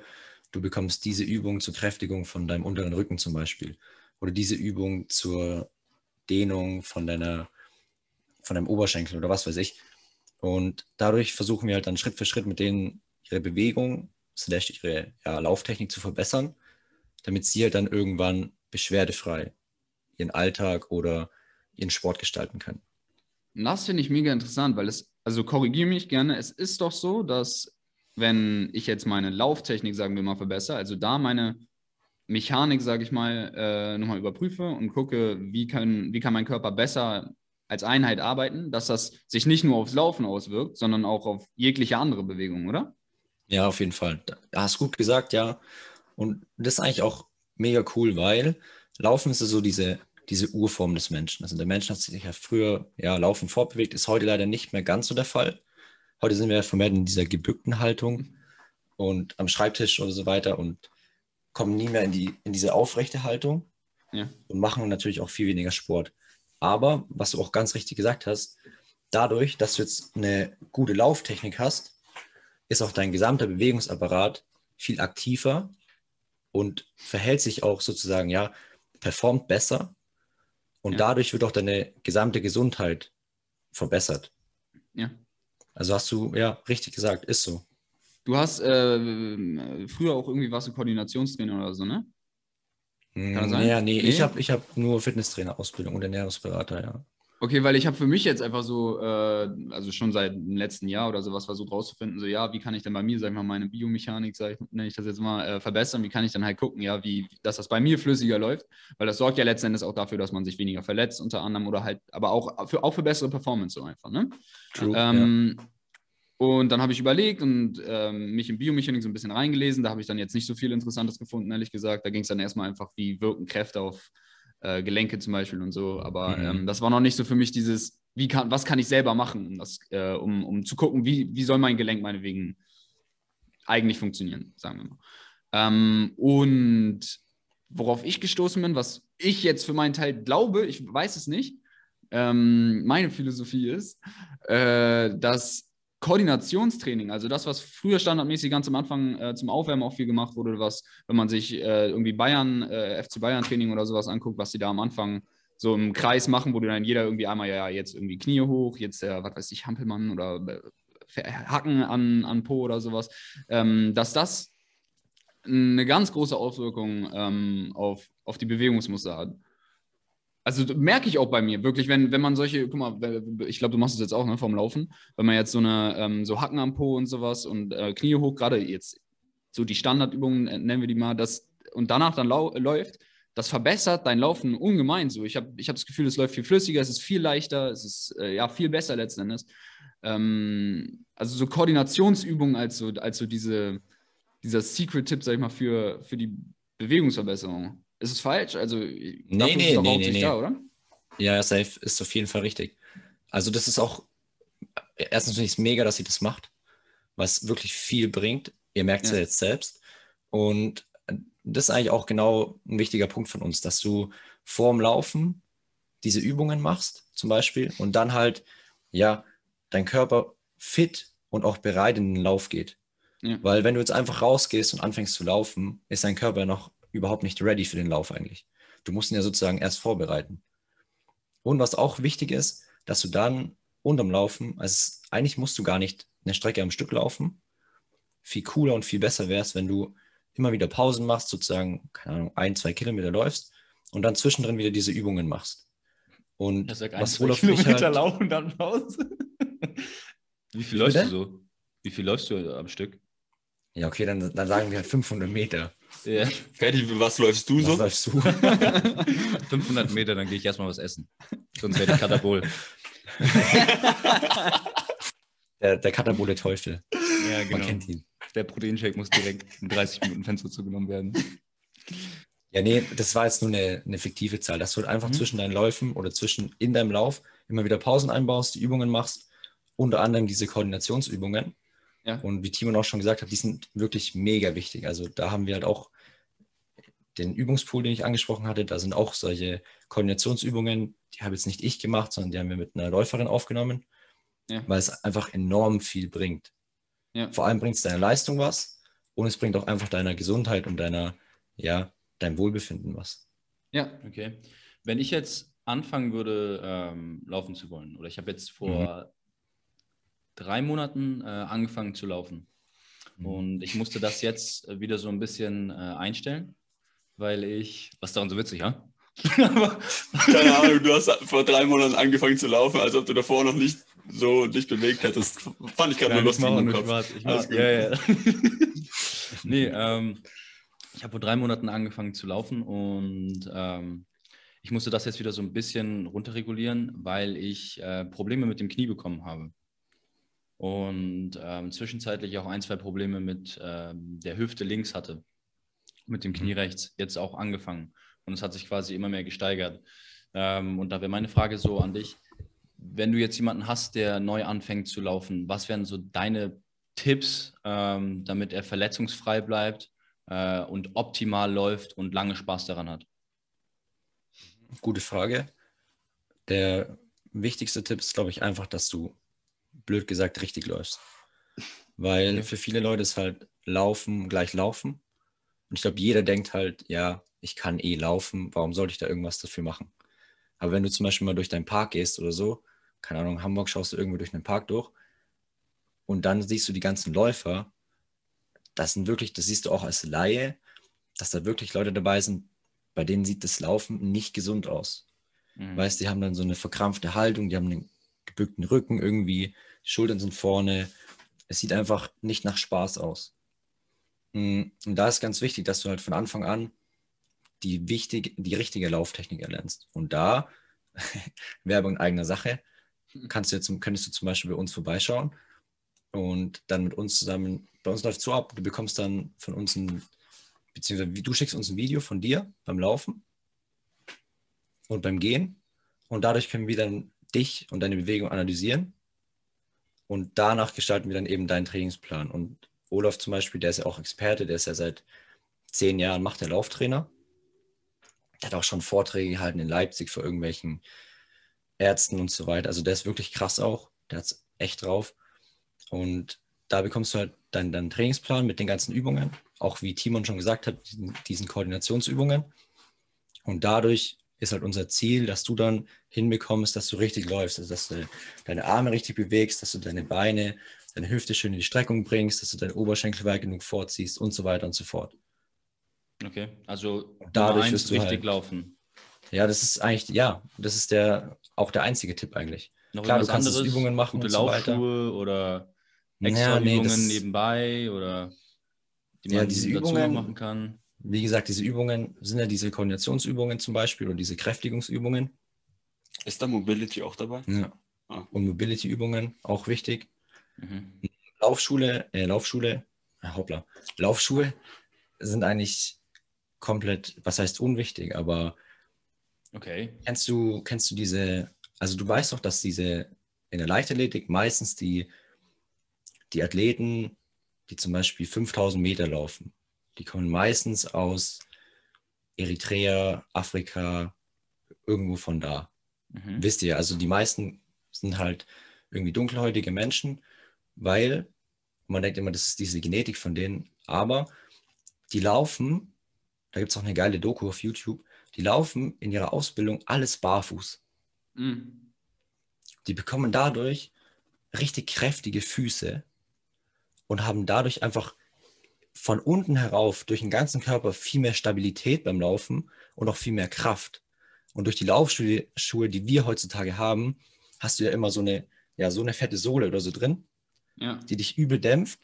du bekommst diese Übung zur Kräftigung von deinem unteren Rücken zum Beispiel oder diese Übung zur Dehnung von deiner, von deinem Oberschenkel oder was weiß ich. Und dadurch versuchen wir halt dann Schritt für Schritt mit denen ihre Bewegung, slash ihre ja, Lauftechnik zu verbessern, damit sie halt dann irgendwann beschwerdefrei ihren Alltag oder ihren Sport gestalten können. Das finde ich mega interessant, weil es, also korrigiere mich gerne, es ist doch so, dass wenn ich jetzt meine Lauftechnik, sagen wir mal, verbessere, also da meine Mechanik, sage ich mal, äh, nochmal überprüfe und gucke, wie kann, wie kann mein Körper besser als Einheit arbeiten, dass das sich nicht nur aufs Laufen auswirkt, sondern auch auf jegliche andere Bewegung, oder? Ja, auf jeden Fall. Da hast du gut gesagt, ja. Und das ist eigentlich auch mega cool, weil Laufen ist so diese, diese Urform des Menschen. Also der Mensch hat sich ja früher ja, Laufen fortbewegt, ist heute leider nicht mehr ganz so der Fall. Heute sind wir ja vermehrt in dieser gebückten Haltung und am Schreibtisch oder so weiter und kommen nie mehr in, die, in diese aufrechte Haltung Ja. und machen natürlich auch viel weniger Sport. Aber, was du auch ganz richtig gesagt hast, dadurch, dass du jetzt eine gute Lauftechnik hast, ist auch dein gesamter Bewegungsapparat viel aktiver und verhält sich auch sozusagen, ja, performt besser und Ja. dadurch wird auch deine gesamte Gesundheit verbessert. Ja. Also hast du, ja, richtig gesagt, ist so. Du hast äh, früher auch irgendwie warst du Koordinationstrainer oder so, ne? Kann das sein? Ja, nee, Nee? ich habe ich hab nur Fitnesstrainer-Ausbildung und Ernährungsberater, ja. Okay, weil ich habe für mich jetzt einfach so, äh, also schon seit dem letzten Jahr oder sowas versucht rauszufinden, so ja, wie kann ich denn bei mir, sag ich mal, meine Biomechanik, sag ich, nenne ich das jetzt mal, äh, verbessern, wie kann ich dann halt gucken, ja, wie, dass das bei mir flüssiger läuft, weil das sorgt ja letzten Endes auch dafür, dass man sich weniger verletzt unter anderem oder halt, aber auch für, auch für bessere Performance so einfach, ne? True. Ähm, Und dann habe ich überlegt und ähm, mich in Biomechanik so ein bisschen reingelesen. Da habe ich dann jetzt nicht so viel Interessantes gefunden, ehrlich gesagt. Da ging es dann erstmal einfach, wie wirken Kräfte auf äh, Gelenke zum Beispiel und so. Aber Mhm. ähm, das war noch nicht so für mich dieses, wie kann, was kann ich selber machen, um, das, äh, um, um zu gucken, wie, wie soll mein Gelenk meinetwegen eigentlich funktionieren, sagen wir mal. Ähm, und worauf ich gestoßen bin, was ich jetzt für meinen Teil glaube, ich weiß es nicht, ähm, meine Philosophie ist, äh, dass Koordinationstraining, also das, was früher standardmäßig ganz am Anfang äh, zum Aufwärmen auch viel gemacht wurde, was, wenn man sich äh, irgendwie Bayern, äh, FC Bayern Training oder sowas anguckt, was die da am Anfang so im Kreis machen, wo dann jeder irgendwie einmal, ja, jetzt irgendwie Knie hoch, jetzt der, was weiß ich, Hampelmann oder äh, Hacken an, an Po oder sowas, ähm, dass das eine ganz große Auswirkung ähm, auf, auf die Bewegungsmuster hat. Also merke ich auch bei mir, wirklich, wenn, wenn man solche, guck mal, ich glaube, du machst es jetzt auch, ne, vom Laufen, wenn man jetzt so eine, ähm, so Hacken am Po und sowas und äh, Knie hoch, gerade jetzt so die Standardübungen, äh, nennen wir die mal, das und danach dann lau läuft, das verbessert dein Laufen ungemein so. Ich habe ich hab das Gefühl, es läuft viel flüssiger, es ist viel leichter, es ist äh, ja viel besser letzten Endes. Ähm, also so Koordinationsübungen als so, als so diese, dieser Secret-Tipp, sag ich mal, für, für die Bewegungsverbesserung. Ist es falsch? Also, nee, nee, nee, nee, nee. da, oder? Ja, safe ist auf jeden Fall richtig. Also das ist auch, erstens finde ich es mega, dass sie das macht, was wirklich viel bringt. Ihr merkt es ja. Ja. jetzt selbst. Und das ist eigentlich auch genau ein wichtiger Punkt von uns, dass du vorm Laufen diese Übungen machst, zum Beispiel, und dann halt, ja, dein Körper fit und auch bereit in den Lauf geht. Ja. Weil wenn du jetzt einfach rausgehst und anfängst zu laufen, ist dein Körper noch überhaupt nicht ready für den Lauf eigentlich. Du musst ihn ja sozusagen erst vorbereiten. Und was auch wichtig ist, dass du dann unterm Laufen, also eigentlich musst du gar nicht eine Strecke am Stück laufen. Viel cooler und viel besser wäre es, wenn du immer wieder Pausen machst, sozusagen, keine Ahnung, ein, zwei Kilometer läufst und dann zwischendrin wieder diese Übungen machst. Und Das sagt ein, was zwei Olaf mich Kilometer halt, laufen, dann Pause. Wie viel läufst du so? Wie viel läufst du am Stück? ja, okay, dann, dann sagen wir halt 500 Meter. Ja. Fertig, was läufst du Was so? läufst du? 500 Meter, dann gehe ich erstmal was essen. Sonst werde ich Katabol. Der, der Katabole Teufel. Ja, Man kennt ihn. Der Proteinshake muss direkt in 30 Minuten Fenster zugenommen werden. Ja, nee, das war jetzt nur eine, eine fiktive Zahl, dass du halt einfach Mhm. zwischen deinen Läufen oder zwischen in deinem Lauf immer wieder Pausen einbaust, die Übungen machst, unter anderem diese Koordinationsübungen. Ja. Und wie Timon auch schon gesagt hat, die sind wirklich mega wichtig. Also da haben wir halt auch den Übungspool, den ich angesprochen hatte, da sind auch solche Koordinationsübungen, die habe jetzt nicht ich gemacht, sondern die haben wir mit einer Läuferin aufgenommen, Ja. weil es einfach enorm viel bringt. Ja. Vor allem bringt es deiner Leistung was und es bringt auch einfach deiner Gesundheit und deiner, ja, deinem Wohlbefinden was. Ja. Okay. Wenn ich jetzt anfangen würde, ähm, laufen zu wollen, oder ich habe jetzt vor drei Monaten äh, angefangen zu laufen Mhm. und ich musste das jetzt äh, wieder so ein bisschen äh, einstellen, weil ich, was ist daran so witzig, ja? Keine Ahnung, du hast vor drei Monaten angefangen zu laufen, als ob du davor noch nicht so dich bewegt hättest. Fand ich gerade nur lustig mach im Kopf. Spaß. Ich mach, ja, ja. nee, ähm, ich habe vor drei Monaten angefangen zu laufen und ähm, ich musste das jetzt wieder so ein bisschen runterregulieren, weil ich äh, Probleme mit dem Knie bekommen habe. Und ähm, zwischenzeitlich auch ein, zwei Probleme mit ähm, der Hüfte links hatte, mit dem Knie rechts, jetzt auch angefangen. Und es hat sich quasi immer mehr gesteigert. Ähm, und da wäre meine Frage so an dich, wenn du jetzt jemanden hast, der neu anfängt zu laufen, was wären so deine Tipps, ähm, damit er verletzungsfrei bleibt äh, und optimal läuft und lange Spaß daran hat? Gute Frage. Der wichtigste Tipp ist, glaube ich, einfach, dass du, blöd gesagt, richtig läufst. Weil Okay. für viele Leute ist halt Laufen gleich Laufen. Und ich glaube, jeder denkt halt, ja, ich kann eh laufen, warum sollte ich da irgendwas dafür machen? Aber wenn du zum Beispiel mal durch deinen Park gehst oder so, keine Ahnung, in Hamburg schaust du irgendwo durch den Park durch und dann siehst du die ganzen Läufer, das sind wirklich, das siehst du auch als Laie, dass da wirklich Leute dabei sind, bei denen sieht das Laufen nicht gesund aus. Mhm. Weißt, die haben dann so eine verkrampfte Haltung, die haben einen gebückten Rücken irgendwie, die Schultern sind vorne. Es sieht einfach nicht nach Spaß aus. Mm, Und da ist ganz wichtig, dass du halt von Anfang an die, wichtig, die richtige Lauftechnik erlernst. Und da, Werbung in eigener Sache, kannst du jetzt, könntest du zum Beispiel bei uns vorbeischauen und dann mit uns zusammen, bei uns läuft es so ab, du bekommst dann von uns ein, beziehungsweise du schickst uns ein Video von dir beim Laufen und beim Gehen. Und dadurch können wir dann dich und deine Bewegung analysieren. Und danach gestalten wir dann eben deinen Trainingsplan. Und Olaf zum Beispiel, der ist ja auch Experte, der ist ja seit zehn Jahren macht der Lauftrainer. Der hat auch schon Vorträge gehalten in Leipzig vor irgendwelchen Ärzten und so weiter. Also der ist wirklich krass auch. Der hat es echt drauf. Und da bekommst du halt deinen, deinen Trainingsplan mit den ganzen Übungen. Auch wie Timon schon gesagt hat, diesen, diesen Koordinationsübungen. Und dadurch ist halt unser Ziel, dass du dann hinbekommst, dass du richtig läufst, also dass du deine Arme richtig bewegst, dass du deine Beine, deine Hüfte schön in die Streckung bringst, dass du deine Oberschenkel weit genug vorziehst und so weiter und so fort. Okay, also dadurch wirst du richtig halt- laufen. Ja, das ist eigentlich, ja, das ist der auch der einzige Tipp eigentlich. Noch Klar, du kannst anderes? Übungen machen Gute und so weiter. Oder Ja, extra nee, Übungen nebenbei oder die Ja, man diese dazu noch Übungen- machen kann. Wie gesagt, diese Übungen sind ja diese Koordinationsübungen zum Beispiel oder diese Kräftigungsübungen. Ist da Mobility auch dabei? Ja. Ah. Und Mobility-Übungen, auch wichtig. Mhm. Laufschule, äh, Laufschule, äh, hoppla, Laufschuhe sind eigentlich komplett, was heißt unwichtig, aber Okay. kennst du, kennst du diese, also du weißt doch, dass diese in der Leichtathletik meistens die, die Athleten, die zum Beispiel 5000 Meter laufen, die kommen meistens aus Eritrea, Afrika, irgendwo von da. Mhm. Wisst ihr, also die meisten sind halt irgendwie dunkelhäutige Menschen, weil man denkt immer, das ist diese Genetik von denen, aber die laufen, da gibt es auch eine geile Doku auf YouTube, die laufen in ihrer Ausbildung alles barfuß. Mhm. Die bekommen dadurch richtig kräftige Füße und haben dadurch einfach von unten herauf durch den ganzen Körper viel mehr Stabilität beim Laufen und auch viel mehr Kraft. Und durch die Laufschuhe, Schuhe, die wir heutzutage haben, hast du ja immer so eine, ja, so eine fette Sohle oder so drin, Ja. die dich übel dämpft.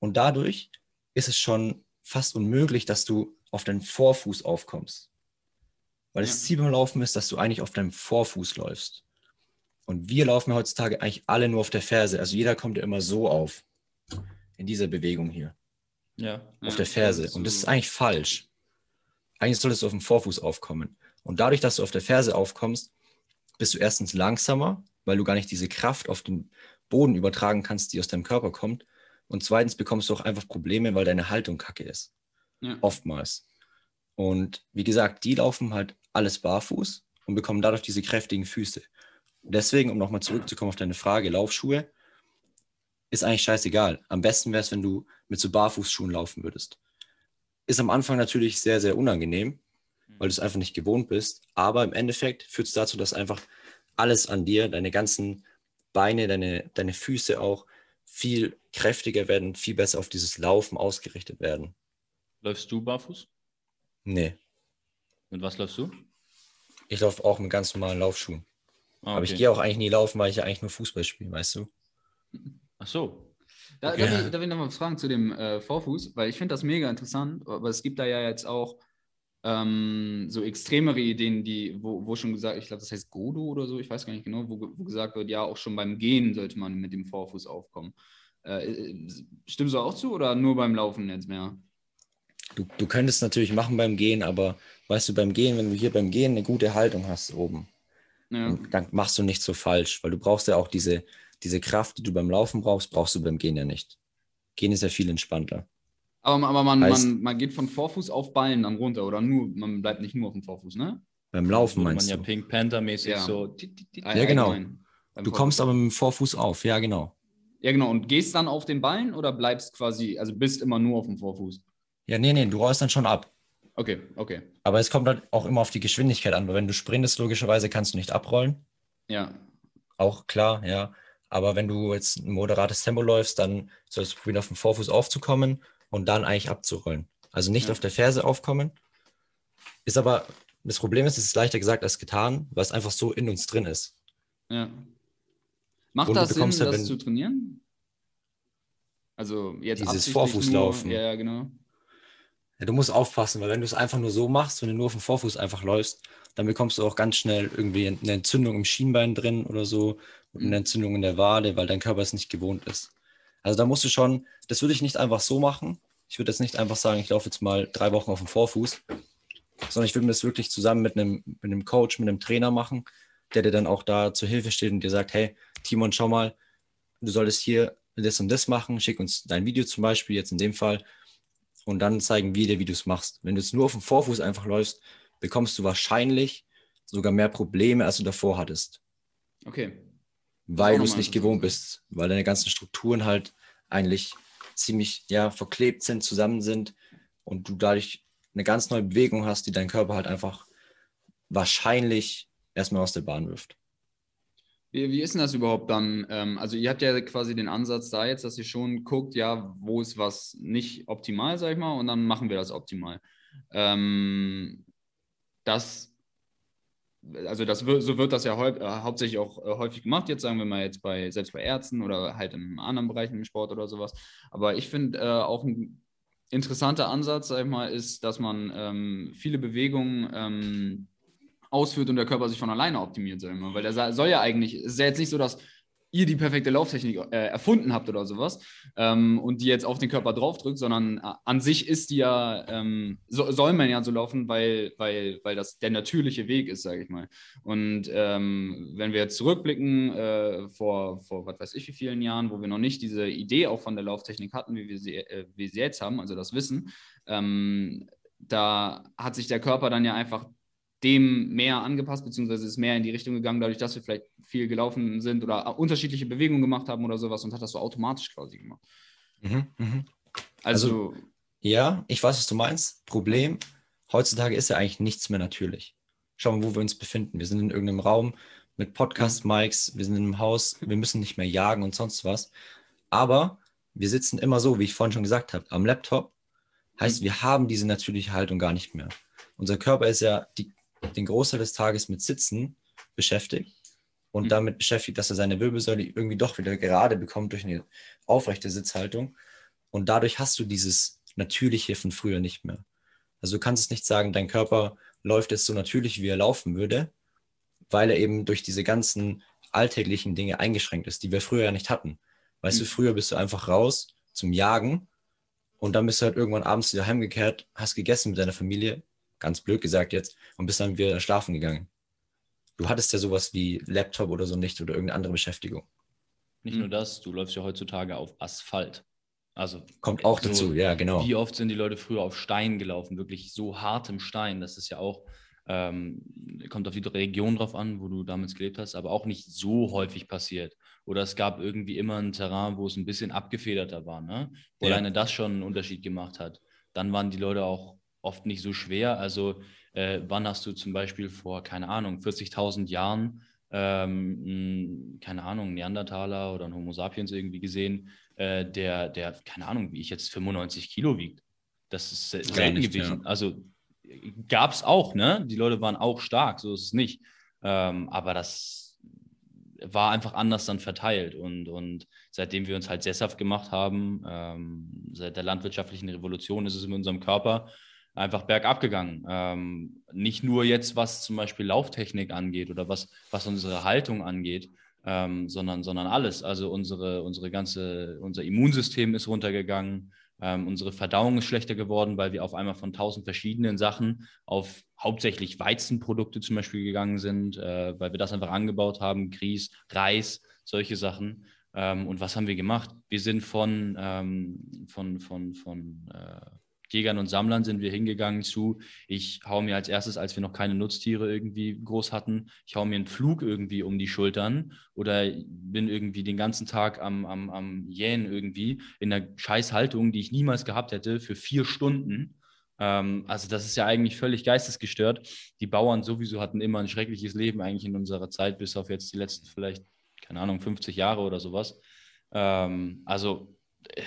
Und dadurch ist es schon fast unmöglich, dass du auf deinen Vorfuß aufkommst. Weil das Ja. Ziel beim Laufen ist, dass du eigentlich auf deinem Vorfuß läufst. Und wir laufen heutzutage eigentlich alle nur auf der Ferse. Also jeder kommt ja immer so auf. In dieser Bewegung hier. Ja. Auf Ja, der Ferse. Und das ist eigentlich falsch. Eigentlich solltest du auf dem Vorfuß aufkommen. Und dadurch, dass du auf der Ferse aufkommst, bist du erstens langsamer, weil du gar nicht diese Kraft auf den Boden übertragen kannst, die aus deinem Körper kommt. Und zweitens bekommst du auch einfach Probleme, weil deine Haltung kacke ist. Ja. Oftmals. Und wie gesagt, die laufen halt alles barfuß und bekommen dadurch diese kräftigen Füße. Deswegen, um nochmal zurückzukommen auf deine Frage, Laufschuhe ist eigentlich scheißegal. Am besten wäre es, wenn du mit so Barfußschuhen laufen würdest. Ist am Anfang natürlich sehr, sehr unangenehm, weil du es einfach nicht gewohnt bist. Aber im Endeffekt führt es dazu, dass einfach alles an dir, deine ganzen Beine, deine, deine Füße auch viel kräftiger werden, viel besser auf dieses Laufen ausgerichtet werden. Läufst du barfuß? Nee, Mit was läufst du? ich laufe auch mit ganz normalen Laufschuhen. Ah, Aber ich okay. gehe auch eigentlich nie laufen, weil ich ja eigentlich nur Fußball spiele, weißt du? Ach so. Da, Okay. darf, ich, darf ich noch mal was fragen zu dem äh, Vorfuß? Weil ich finde das mega interessant, aber es gibt da ja jetzt auch ähm, so extremere Ideen, die, wo, wo schon gesagt, ich glaube, das heißt Godo oder so, ich weiß gar nicht genau, wo, wo gesagt wird, ja, auch schon beim Gehen sollte man mit dem Vorfuß aufkommen. Äh, äh, stimmst du auch zu oder nur beim Laufen jetzt mehr? Du, du könntest natürlich machen beim Gehen, aber weißt du, beim Gehen, wenn du hier beim Gehen eine gute Haltung hast oben, Ja. dann machst du nicht so falsch, weil du brauchst ja auch diese, diese Kraft, die du beim Laufen brauchst, brauchst du beim Gehen ja nicht. Gehen ist ja viel entspannter. Aber, aber man, Heißt- man, man geht von Vorfuß auf Ballen dann runter oder nur, man bleibt nicht nur auf dem Vorfuß, ne? Beim Laufen meinst man ja du? Pink Panther-mäßig Ja. so. tit, tit, tit. All- genau. Du Vorfuß. kommst aber mit dem Vorfuß auf, ja genau. Ja, genau. Und gehst dann auf den Ballen oder bleibst quasi, also bist immer nur auf dem Vorfuß? Ja, nee, nee, du rollst dann schon ab. Okay, okay. Aber es kommt halt auch immer auf die Geschwindigkeit an, weil wenn du sprintest, logischerweise kannst du nicht abrollen. Ja. Auch klar, ja. Aber wenn du jetzt ein moderates Tempo läufst, dann sollst du probieren, auf dem Vorfuß aufzukommen und dann eigentlich abzurollen. Also nicht Ja. auf der Ferse aufkommen. Ist aber, das Problem ist, es ist leichter gesagt als getan, weil es einfach so in uns drin ist. Ja. Macht Und das Sinn, ja, das zu trainieren? Also jetzt Dieses Vorfußlaufen. Nur, ja, ja, genau. Ja, du musst aufpassen, weil wenn du es einfach nur so machst, wenn du nur auf dem Vorfuß einfach läufst, dann bekommst du auch ganz schnell irgendwie eine Entzündung im Schienbein drin oder so und eine Entzündung in der Wade, weil dein Körper es nicht gewohnt ist. Also da musst du schon, das würde ich nicht einfach so machen. Ich würde jetzt nicht einfach sagen, ich laufe jetzt mal drei Wochen auf dem Vorfuß, sondern ich würde mir das wirklich zusammen mit einem, mit einem Coach, mit einem Trainer machen, der dir dann auch da zur Hilfe steht und dir sagt, hey, Timon, schau mal, du solltest hier das und das machen, schick uns dein Video zum Beispiel, jetzt in dem Fall, und dann zeigen wir dir, wie du es machst. Wenn du jetzt nur auf dem Vorfuß einfach läufst, bekommst du wahrscheinlich sogar mehr Probleme, als du davor hattest, Okay. Weil du es nicht interessant. gewohnt bist, weil deine ganzen Strukturen halt eigentlich ziemlich ja, verklebt sind, zusammen sind und du dadurch eine ganz neue Bewegung hast, die deinen Körper halt einfach wahrscheinlich erstmal aus der Bahn wirft. Wie, wie ist denn das überhaupt dann? Ähm, also ihr habt ja quasi den Ansatz da jetzt, dass ihr schon guckt, ja, wo ist was nicht optimal, sag ich mal, und dann machen wir das optimal. Ähm, das, also das wird, so wird das ja häu- äh, hauptsächlich auch äh, häufig gemacht, jetzt sagen wir mal jetzt bei, selbst bei Ärzten oder halt in anderen Bereichen im Sport oder sowas. Aber ich finde äh, auch ein interessanter Ansatz, sag ich mal, ist, dass man ähm, viele Bewegungen ähm, ausführt und der Körper sich von alleine optimiert, sag ich mal. Weil der soll ja eigentlich, ist ja jetzt nicht so, dass ihr die perfekte Lauftechnik äh, erfunden habt oder sowas ähm, und die jetzt auf den Körper draufdrückt, sondern äh, an sich ist die ja, ähm, so, soll man ja so laufen, weil, weil, weil das der natürliche Weg ist, sage ich mal. Und ähm, wenn wir jetzt zurückblicken äh, vor, vor was weiß ich wie vielen Jahren, wo wir noch nicht diese Idee auch von der Lauftechnik hatten, wie wir sie, äh, wie sie jetzt haben, also das Wissen, ähm, da hat sich der Körper dann ja einfach dem mehr angepasst, beziehungsweise ist mehr in die Richtung gegangen, dadurch, dass wir vielleicht viel gelaufen sind oder unterschiedliche Bewegungen gemacht haben oder sowas und hat das so automatisch quasi gemacht. Mhm, mhm. Also, Ja, ich weiß, was du meinst. Problem, heutzutage ist ja eigentlich nichts mehr natürlich. Schau mal, wo wir uns befinden. Wir sind in irgendeinem Raum mit Podcast-Mics, wir sind in einem Haus, wir müssen nicht mehr jagen und sonst was. Aber wir sitzen immer so, wie ich vorhin schon gesagt habe, am Laptop. Heißt, wir haben diese natürliche Haltung gar nicht mehr. Unser Körper ist ja die, den Großteil des Tages mit Sitzen beschäftigt und Mhm. damit beschäftigt, dass er seine Wirbelsäule irgendwie doch wieder gerade bekommt durch eine aufrechte Sitzhaltung. Und dadurch hast du dieses Natürliche von früher nicht mehr. Also du kannst es nicht sagen, dein Körper läuft jetzt so natürlich, wie er laufen würde, weil er eben durch diese ganzen alltäglichen Dinge eingeschränkt ist, die wir früher ja nicht hatten. Weißt du, Mhm. früher bist du einfach raus zum Jagen und dann bist du halt irgendwann abends wieder heimgekehrt, hast gegessen mit deiner Familie, ganz blöd gesagt jetzt, und bist dann wieder schlafen gegangen. Du hattest ja sowas wie Laptop oder so nicht oder irgendeine andere Beschäftigung. Nicht Mhm. nur das, du läufst ja heutzutage auf Asphalt. Also Kommt auch so, dazu, ja, genau. Wie oft sind die Leute früher auf Stein gelaufen, wirklich so hartem Stein. Das ist ja auch ähm, kommt auf die Region drauf an, wo du damals gelebt hast, aber auch nicht so häufig passiert. Oder es gab irgendwie immer ein Terrain, wo es ein bisschen abgefederter war, ne? wo Ja. alleine das schon einen Unterschied gemacht hat. Dann waren die Leute auch oft nicht so schwer. Also äh, wann hast du zum Beispiel vor, keine Ahnung, 40.000 Jahren, ähm, keine Ahnung, Neandertaler oder ein Homo sapiens irgendwie gesehen, äh, der, der, keine Ahnung, wie ich jetzt 95 Kilo wiegt. Das ist selten nicht, gewesen. Also gab es auch, ne? Die Leute waren auch stark, so ist es nicht. Ähm, aber das war einfach anders dann verteilt. Und, und seitdem wir uns halt sesshaft gemacht haben, ähm, seit der landwirtschaftlichen Revolution ist es in unserem Körper einfach bergab gegangen. Ähm, nicht nur jetzt, was zum Beispiel Lauftechnik angeht oder was, was unsere Haltung angeht, ähm, sondern, sondern alles. Also unsere, unsere ganze, unser Immunsystem ist runtergegangen. Ähm, unsere Verdauung ist schlechter geworden, weil wir auf einmal von tausend verschiedenen Sachen auf hauptsächlich Weizenprodukte zum Beispiel gegangen sind, äh, weil wir das einfach angebaut haben, Grieß, Reis, solche Sachen. Ähm, und was haben wir gemacht? Wir sind von, ähm, von, von, von äh, Jägern und Sammlern sind wir hingegangen zu, ich hau mir als erstes, als wir noch keine Nutztiere irgendwie groß hatten, ich hau mir einen Flug irgendwie um die Schultern oder bin irgendwie den ganzen Tag am, am, am Jähen irgendwie in einer Scheißhaltung, die ich niemals gehabt hätte, für vier Stunden. Ähm, also das ist ja eigentlich völlig geistesgestört. Die Bauern sowieso hatten immer ein schreckliches Leben eigentlich in unserer Zeit, bis auf jetzt die letzten vielleicht, keine Ahnung, 50 Jahre oder sowas. Ähm, also äh,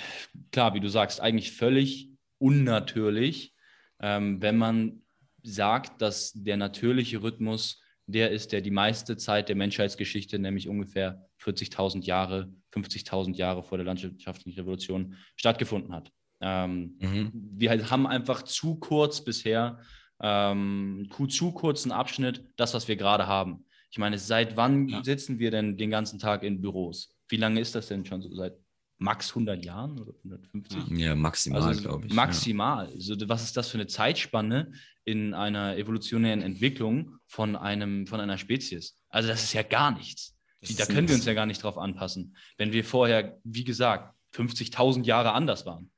klar, wie du sagst, eigentlich völlig unnatürlich, ähm, wenn man sagt, dass der natürliche Rhythmus der ist, der die meiste Zeit der Menschheitsgeschichte, nämlich ungefähr 40.000 Jahre, 50.000 Jahre vor der landwirtschaftlichen Revolution stattgefunden hat. Ähm, Mhm. wir halt haben einfach zu kurz bisher, ähm, zu kurzen Abschnitt, das, was wir gerade haben. Ich meine, seit wann Ja. sitzen wir denn den ganzen Tag in Büros? Wie lange ist das denn schon so? Seit max 100 Jahren oder 150? Ja, maximal, Also glaube ich. Maximal. Also, was ist das für eine Zeitspanne in einer evolutionären Entwicklung von, einem, von einer Spezies? Also das ist ja gar nichts. Das da können wir uns ja gar nicht drauf anpassen. Wenn wir vorher, wie gesagt, 50.000 Jahre anders waren.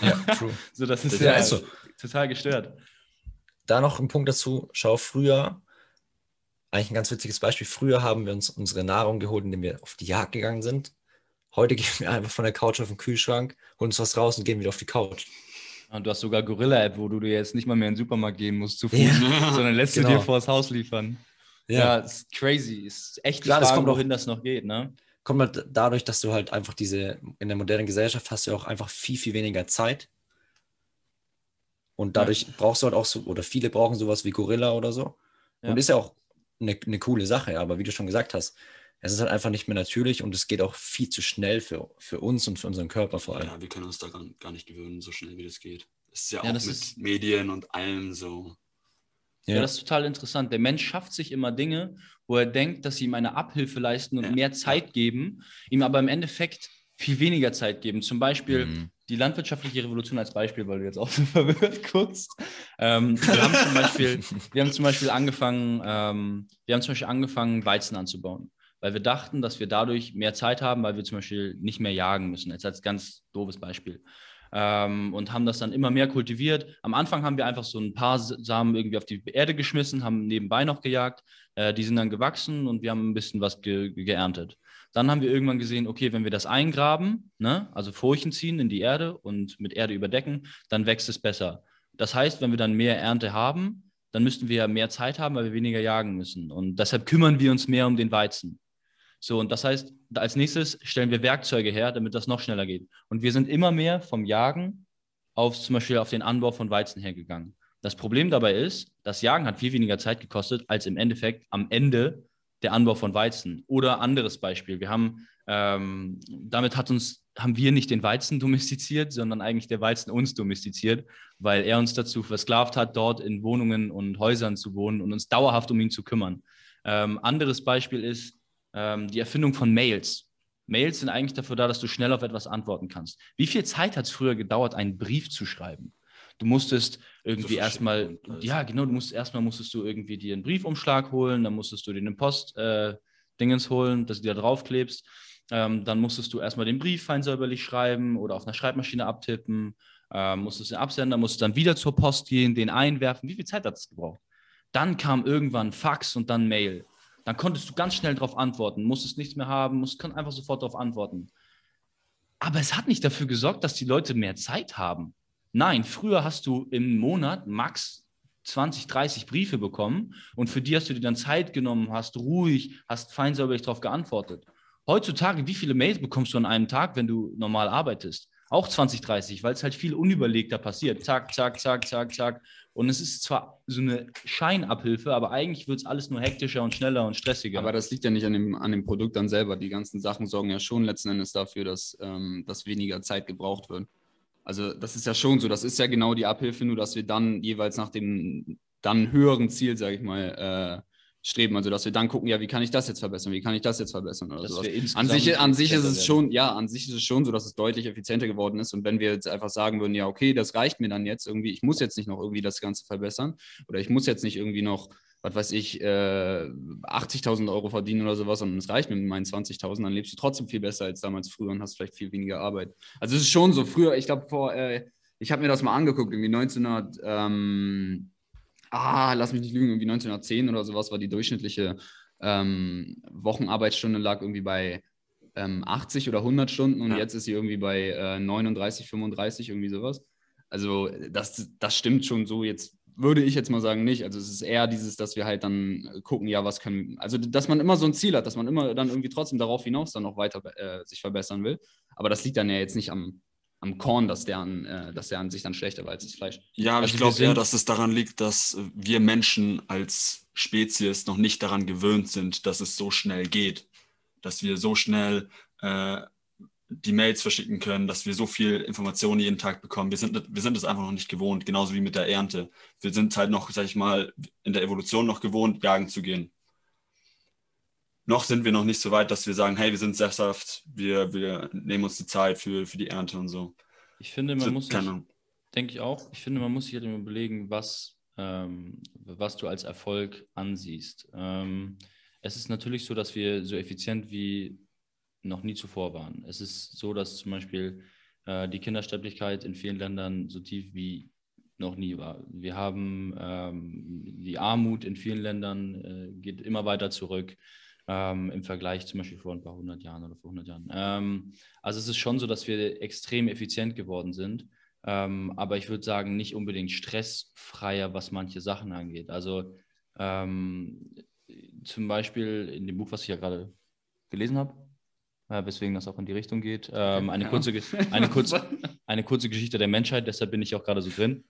Ja, ja true. So, das ist Das ja, ist so. total gestört. Da noch ein Punkt dazu. Schau, früher, eigentlich ein ganz witziges Beispiel. Früher haben wir uns unsere Nahrung geholt, indem wir auf die Jagd gegangen sind. Heute gehen wir einfach von der Couch auf den Kühlschrank, holen uns was raus und gehen wieder auf die Couch. Und du hast sogar Gorilla-App, wo du dir jetzt nicht mal mehr in den Supermarkt gehen musst zu Fuß, Ja, sondern lässt genau. du dir vors Haus liefern. Ja, ist crazy. Ist echt Klar, das Frage, kommt auch- wohin das noch geht, ne? kommt halt dadurch, dass du halt einfach diese, in der modernen Gesellschaft hast du auch einfach viel, viel weniger Zeit. Und dadurch brauchst du halt auch so, oder viele brauchen sowas wie Gorilla oder so. Ja. Und ist ja auch eine, eine coole Sache, aber wie du schon gesagt hast, es ist halt einfach nicht mehr natürlich und es geht auch viel zu schnell für, für uns und für unseren Körper vor allem. Ja, wir können uns daran gar nicht gewöhnen, so schnell wie das geht. Das ist ja, Ja, auch das mit ist- Medien und allem so. Ja. das ist total interessant. Der Mensch schafft sich immer Dinge, wo er denkt, dass sie ihm eine Abhilfe leisten und Ja. mehr Zeit geben, ihm aber im Endeffekt viel weniger Zeit geben. Zum Beispiel Mhm. die landwirtschaftliche Revolution als Beispiel, weil du jetzt auch so verwirrt guckst. Ähm, wir, haben zum Beispiel, wir haben zum Beispiel angefangen, ähm, wir haben zum Beispiel angefangen, Weizen anzubauen, weil wir dachten, dass wir dadurch mehr Zeit haben, weil wir zum Beispiel nicht mehr jagen müssen. Jetzt als ganz doofes Beispiel. Ähm, und haben das dann immer mehr kultiviert. Am Anfang haben wir einfach so ein paar Samen irgendwie auf die Erde geschmissen, haben nebenbei noch gejagt. Äh, die sind dann gewachsen und wir haben ein bisschen was ge ge geerntet. Dann haben wir irgendwann gesehen, okay, wenn wir das eingraben, ne, also Furchen ziehen in die Erde und mit Erde überdecken, dann wächst es besser. Das heißt, wenn wir dann mehr Ernte haben, dann müssten wir mehr Zeit haben, weil wir weniger jagen müssen. Und deshalb kümmern wir uns mehr um den Weizen. So, und das heißt, als nächstes stellen wir Werkzeuge her, damit das noch schneller geht. Und wir sind immer mehr vom Jagen auf zum Beispiel auf den Anbau von Weizen hergegangen. Das Problem dabei ist, das Jagen hat viel weniger Zeit gekostet, als im Endeffekt am Ende der Anbau von Weizen. Oder anderes Beispiel. Wir haben, ähm, damit hat uns, haben wir nicht den Weizen domestiziert, sondern eigentlich der Weizen uns domestiziert, weil er uns dazu versklavt hat, dort in Wohnungen und Häusern zu wohnen und uns dauerhaft um ihn zu kümmern. Ähm, anderes Beispiel ist ähm, die Erfindung von Mails. Mails sind eigentlich dafür da, dass du schnell auf etwas antworten kannst. Wie viel Zeit hat es früher gedauert, einen Brief zu schreiben? Du musstest irgendwie So erstmal, ja, genau, du musst erstmal musstest du irgendwie dir einen Briefumschlag holen, dann musstest du dir einen Post äh, Dingens holen, dass du da draufklebst. Ähm, dann musstest du erstmal den Brief fein säuberlich schreiben oder auf einer Schreibmaschine abtippen, ähm, musstest den Absender, musst dann wieder zur Post gehen, den einwerfen. Wie viel Zeit hat es gebraucht? Dann kam irgendwann Fax und dann Mail. Dann konntest du ganz schnell darauf antworten, musstest nichts mehr haben, musst einfach sofort darauf antworten. Aber es hat nicht dafür gesorgt, dass die Leute mehr Zeit haben. Nein, früher hast du im Monat max 20, 30 Briefe bekommen und für die hast du dir dann Zeit genommen, hast ruhig, hast feinsäuberlich darauf geantwortet. Heutzutage, wie viele Mails bekommst du an einem Tag, wenn du normal arbeitest? Auch 20, 30, weil es halt viel unüberlegter passiert. Zack, zack, zack, zack, zack. Und es ist zwar so eine Scheinabhilfe, aber eigentlich wird es alles nur hektischer und schneller und stressiger. Aber das liegt ja nicht an dem, an dem Produkt dann selber. Die ganzen Sachen sorgen ja schon letzten Endes dafür, dass, ähm, dass weniger Zeit gebraucht wird. Also das ist ja schon so. Das ist ja genau die Abhilfe, nur dass wir dann jeweils nach dem dann höheren Ziel, sage ich mal, äh, streben. Also dass wir dann gucken, ja, wie kann ich das jetzt verbessern, wie kann ich das jetzt verbessern oder sowas. An sich, an sich ist es schon, ja, an sich ist es schon so, dass es deutlich effizienter geworden ist. Und wenn wir jetzt einfach sagen würden, ja, okay, das reicht mir dann jetzt irgendwie, ich muss jetzt nicht noch irgendwie das Ganze verbessern oder ich muss jetzt nicht irgendwie noch, was weiß ich, äh, 80.000 Euro verdienen oder sowas, sondern es reicht mir mit meinen 20.000, dann lebst du trotzdem viel besser als damals früher und hast vielleicht viel weniger Arbeit. Also es ist schon so, früher, ich glaube vor, äh, ich habe mir das mal angeguckt, irgendwie 1900, ähm, ah, lass mich nicht lügen, irgendwie 1910 oder sowas war die durchschnittliche ähm, Wochenarbeitsstunde lag irgendwie bei ähm, 80 oder 100 Stunden und ja. jetzt ist sie irgendwie bei äh, 39, 35, irgendwie sowas. Also das, das stimmt schon so jetzt würde ich jetzt mal sagen, nicht. Also es ist eher dieses, dass wir halt dann gucken, ja, was können, also dass man immer so ein Ziel hat, dass man immer dann irgendwie trotzdem darauf hinaus dann noch weiter äh, sich verbessern will. Aber das liegt dann ja jetzt nicht am, am Korn, dass der, an, äh, dass der an sich dann schlechter war als das Fleisch. Ja, also ich glaube eher, dass es daran liegt, dass wir Menschen als Spezies noch nicht daran gewöhnt sind, dass es so schnell geht. Dass wir so schnell äh, die Mails verschicken können, dass wir so viel Informationen jeden Tag bekommen. Wir sind, wir sind es einfach noch nicht gewohnt, genauso wie mit der Ernte. Wir sind halt noch, sag ich mal, in der Evolution noch gewohnt, jagen zu gehen noch sind wir noch nicht so weit, dass wir sagen, hey, wir sind sesshaft, wir, wir nehmen uns die Zeit für, für die Ernte und so. Ich finde, man so, muss sich, denke ich auch, ich finde, man muss sich halt immer überlegen, was, ähm, was du als Erfolg ansiehst. Ähm, es ist natürlich so, dass wir so effizient wie noch nie zuvor waren. Es ist so, dass zum Beispiel äh, die Kindersterblichkeit in vielen Ländern so tief wie noch nie war. Wir haben ähm, die Armut in vielen Ländern äh, geht immer weiter zurück ähm, im Vergleich zum Beispiel vor ein paar hundert Jahren oder vor 100 Jahren. Ähm, also es ist schon so, dass wir extrem effizient geworden sind, ähm, aber ich würde sagen, nicht unbedingt stressfreier, was manche Sachen angeht. Also ähm, zum Beispiel in dem Buch, was ich ja gerade gelesen habe, äh, weswegen das auch in die Richtung geht, ähm, eine, ja. kurze, eine, kurze, eine kurze Geschichte der Menschheit, deshalb bin ich auch gerade so drin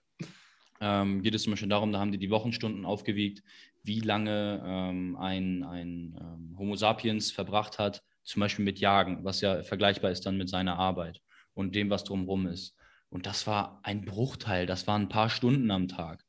ähm, geht es zum Beispiel darum, da haben die die Wochenstunden aufgewiegt, wie lange ähm, ein, ein ähm, Homo sapiens verbracht hat, zum Beispiel mit Jagen, was ja vergleichbar ist dann mit seiner Arbeit und dem, was drumherum ist. Und das war ein Bruchteil, das waren ein paar Stunden am Tag.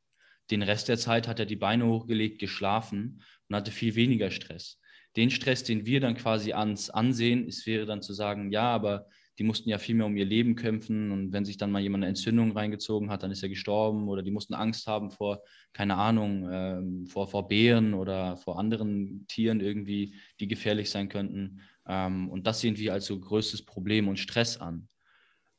Den Rest der Zeit hat er die Beine hochgelegt, geschlafen und hatte viel weniger Stress. Den Stress, den wir dann quasi ans ansehen, ist, wäre dann zu sagen, ja, aber die mussten ja viel mehr um ihr Leben kämpfen und wenn sich dann mal jemand eine Entzündung reingezogen hat, dann ist er gestorben oder die mussten Angst haben vor, keine Ahnung, ähm, vor, vor Bären oder vor anderen Tieren irgendwie, die gefährlich sein könnten. Ähm, und das sehen wir als so größtes Problem und Stress an.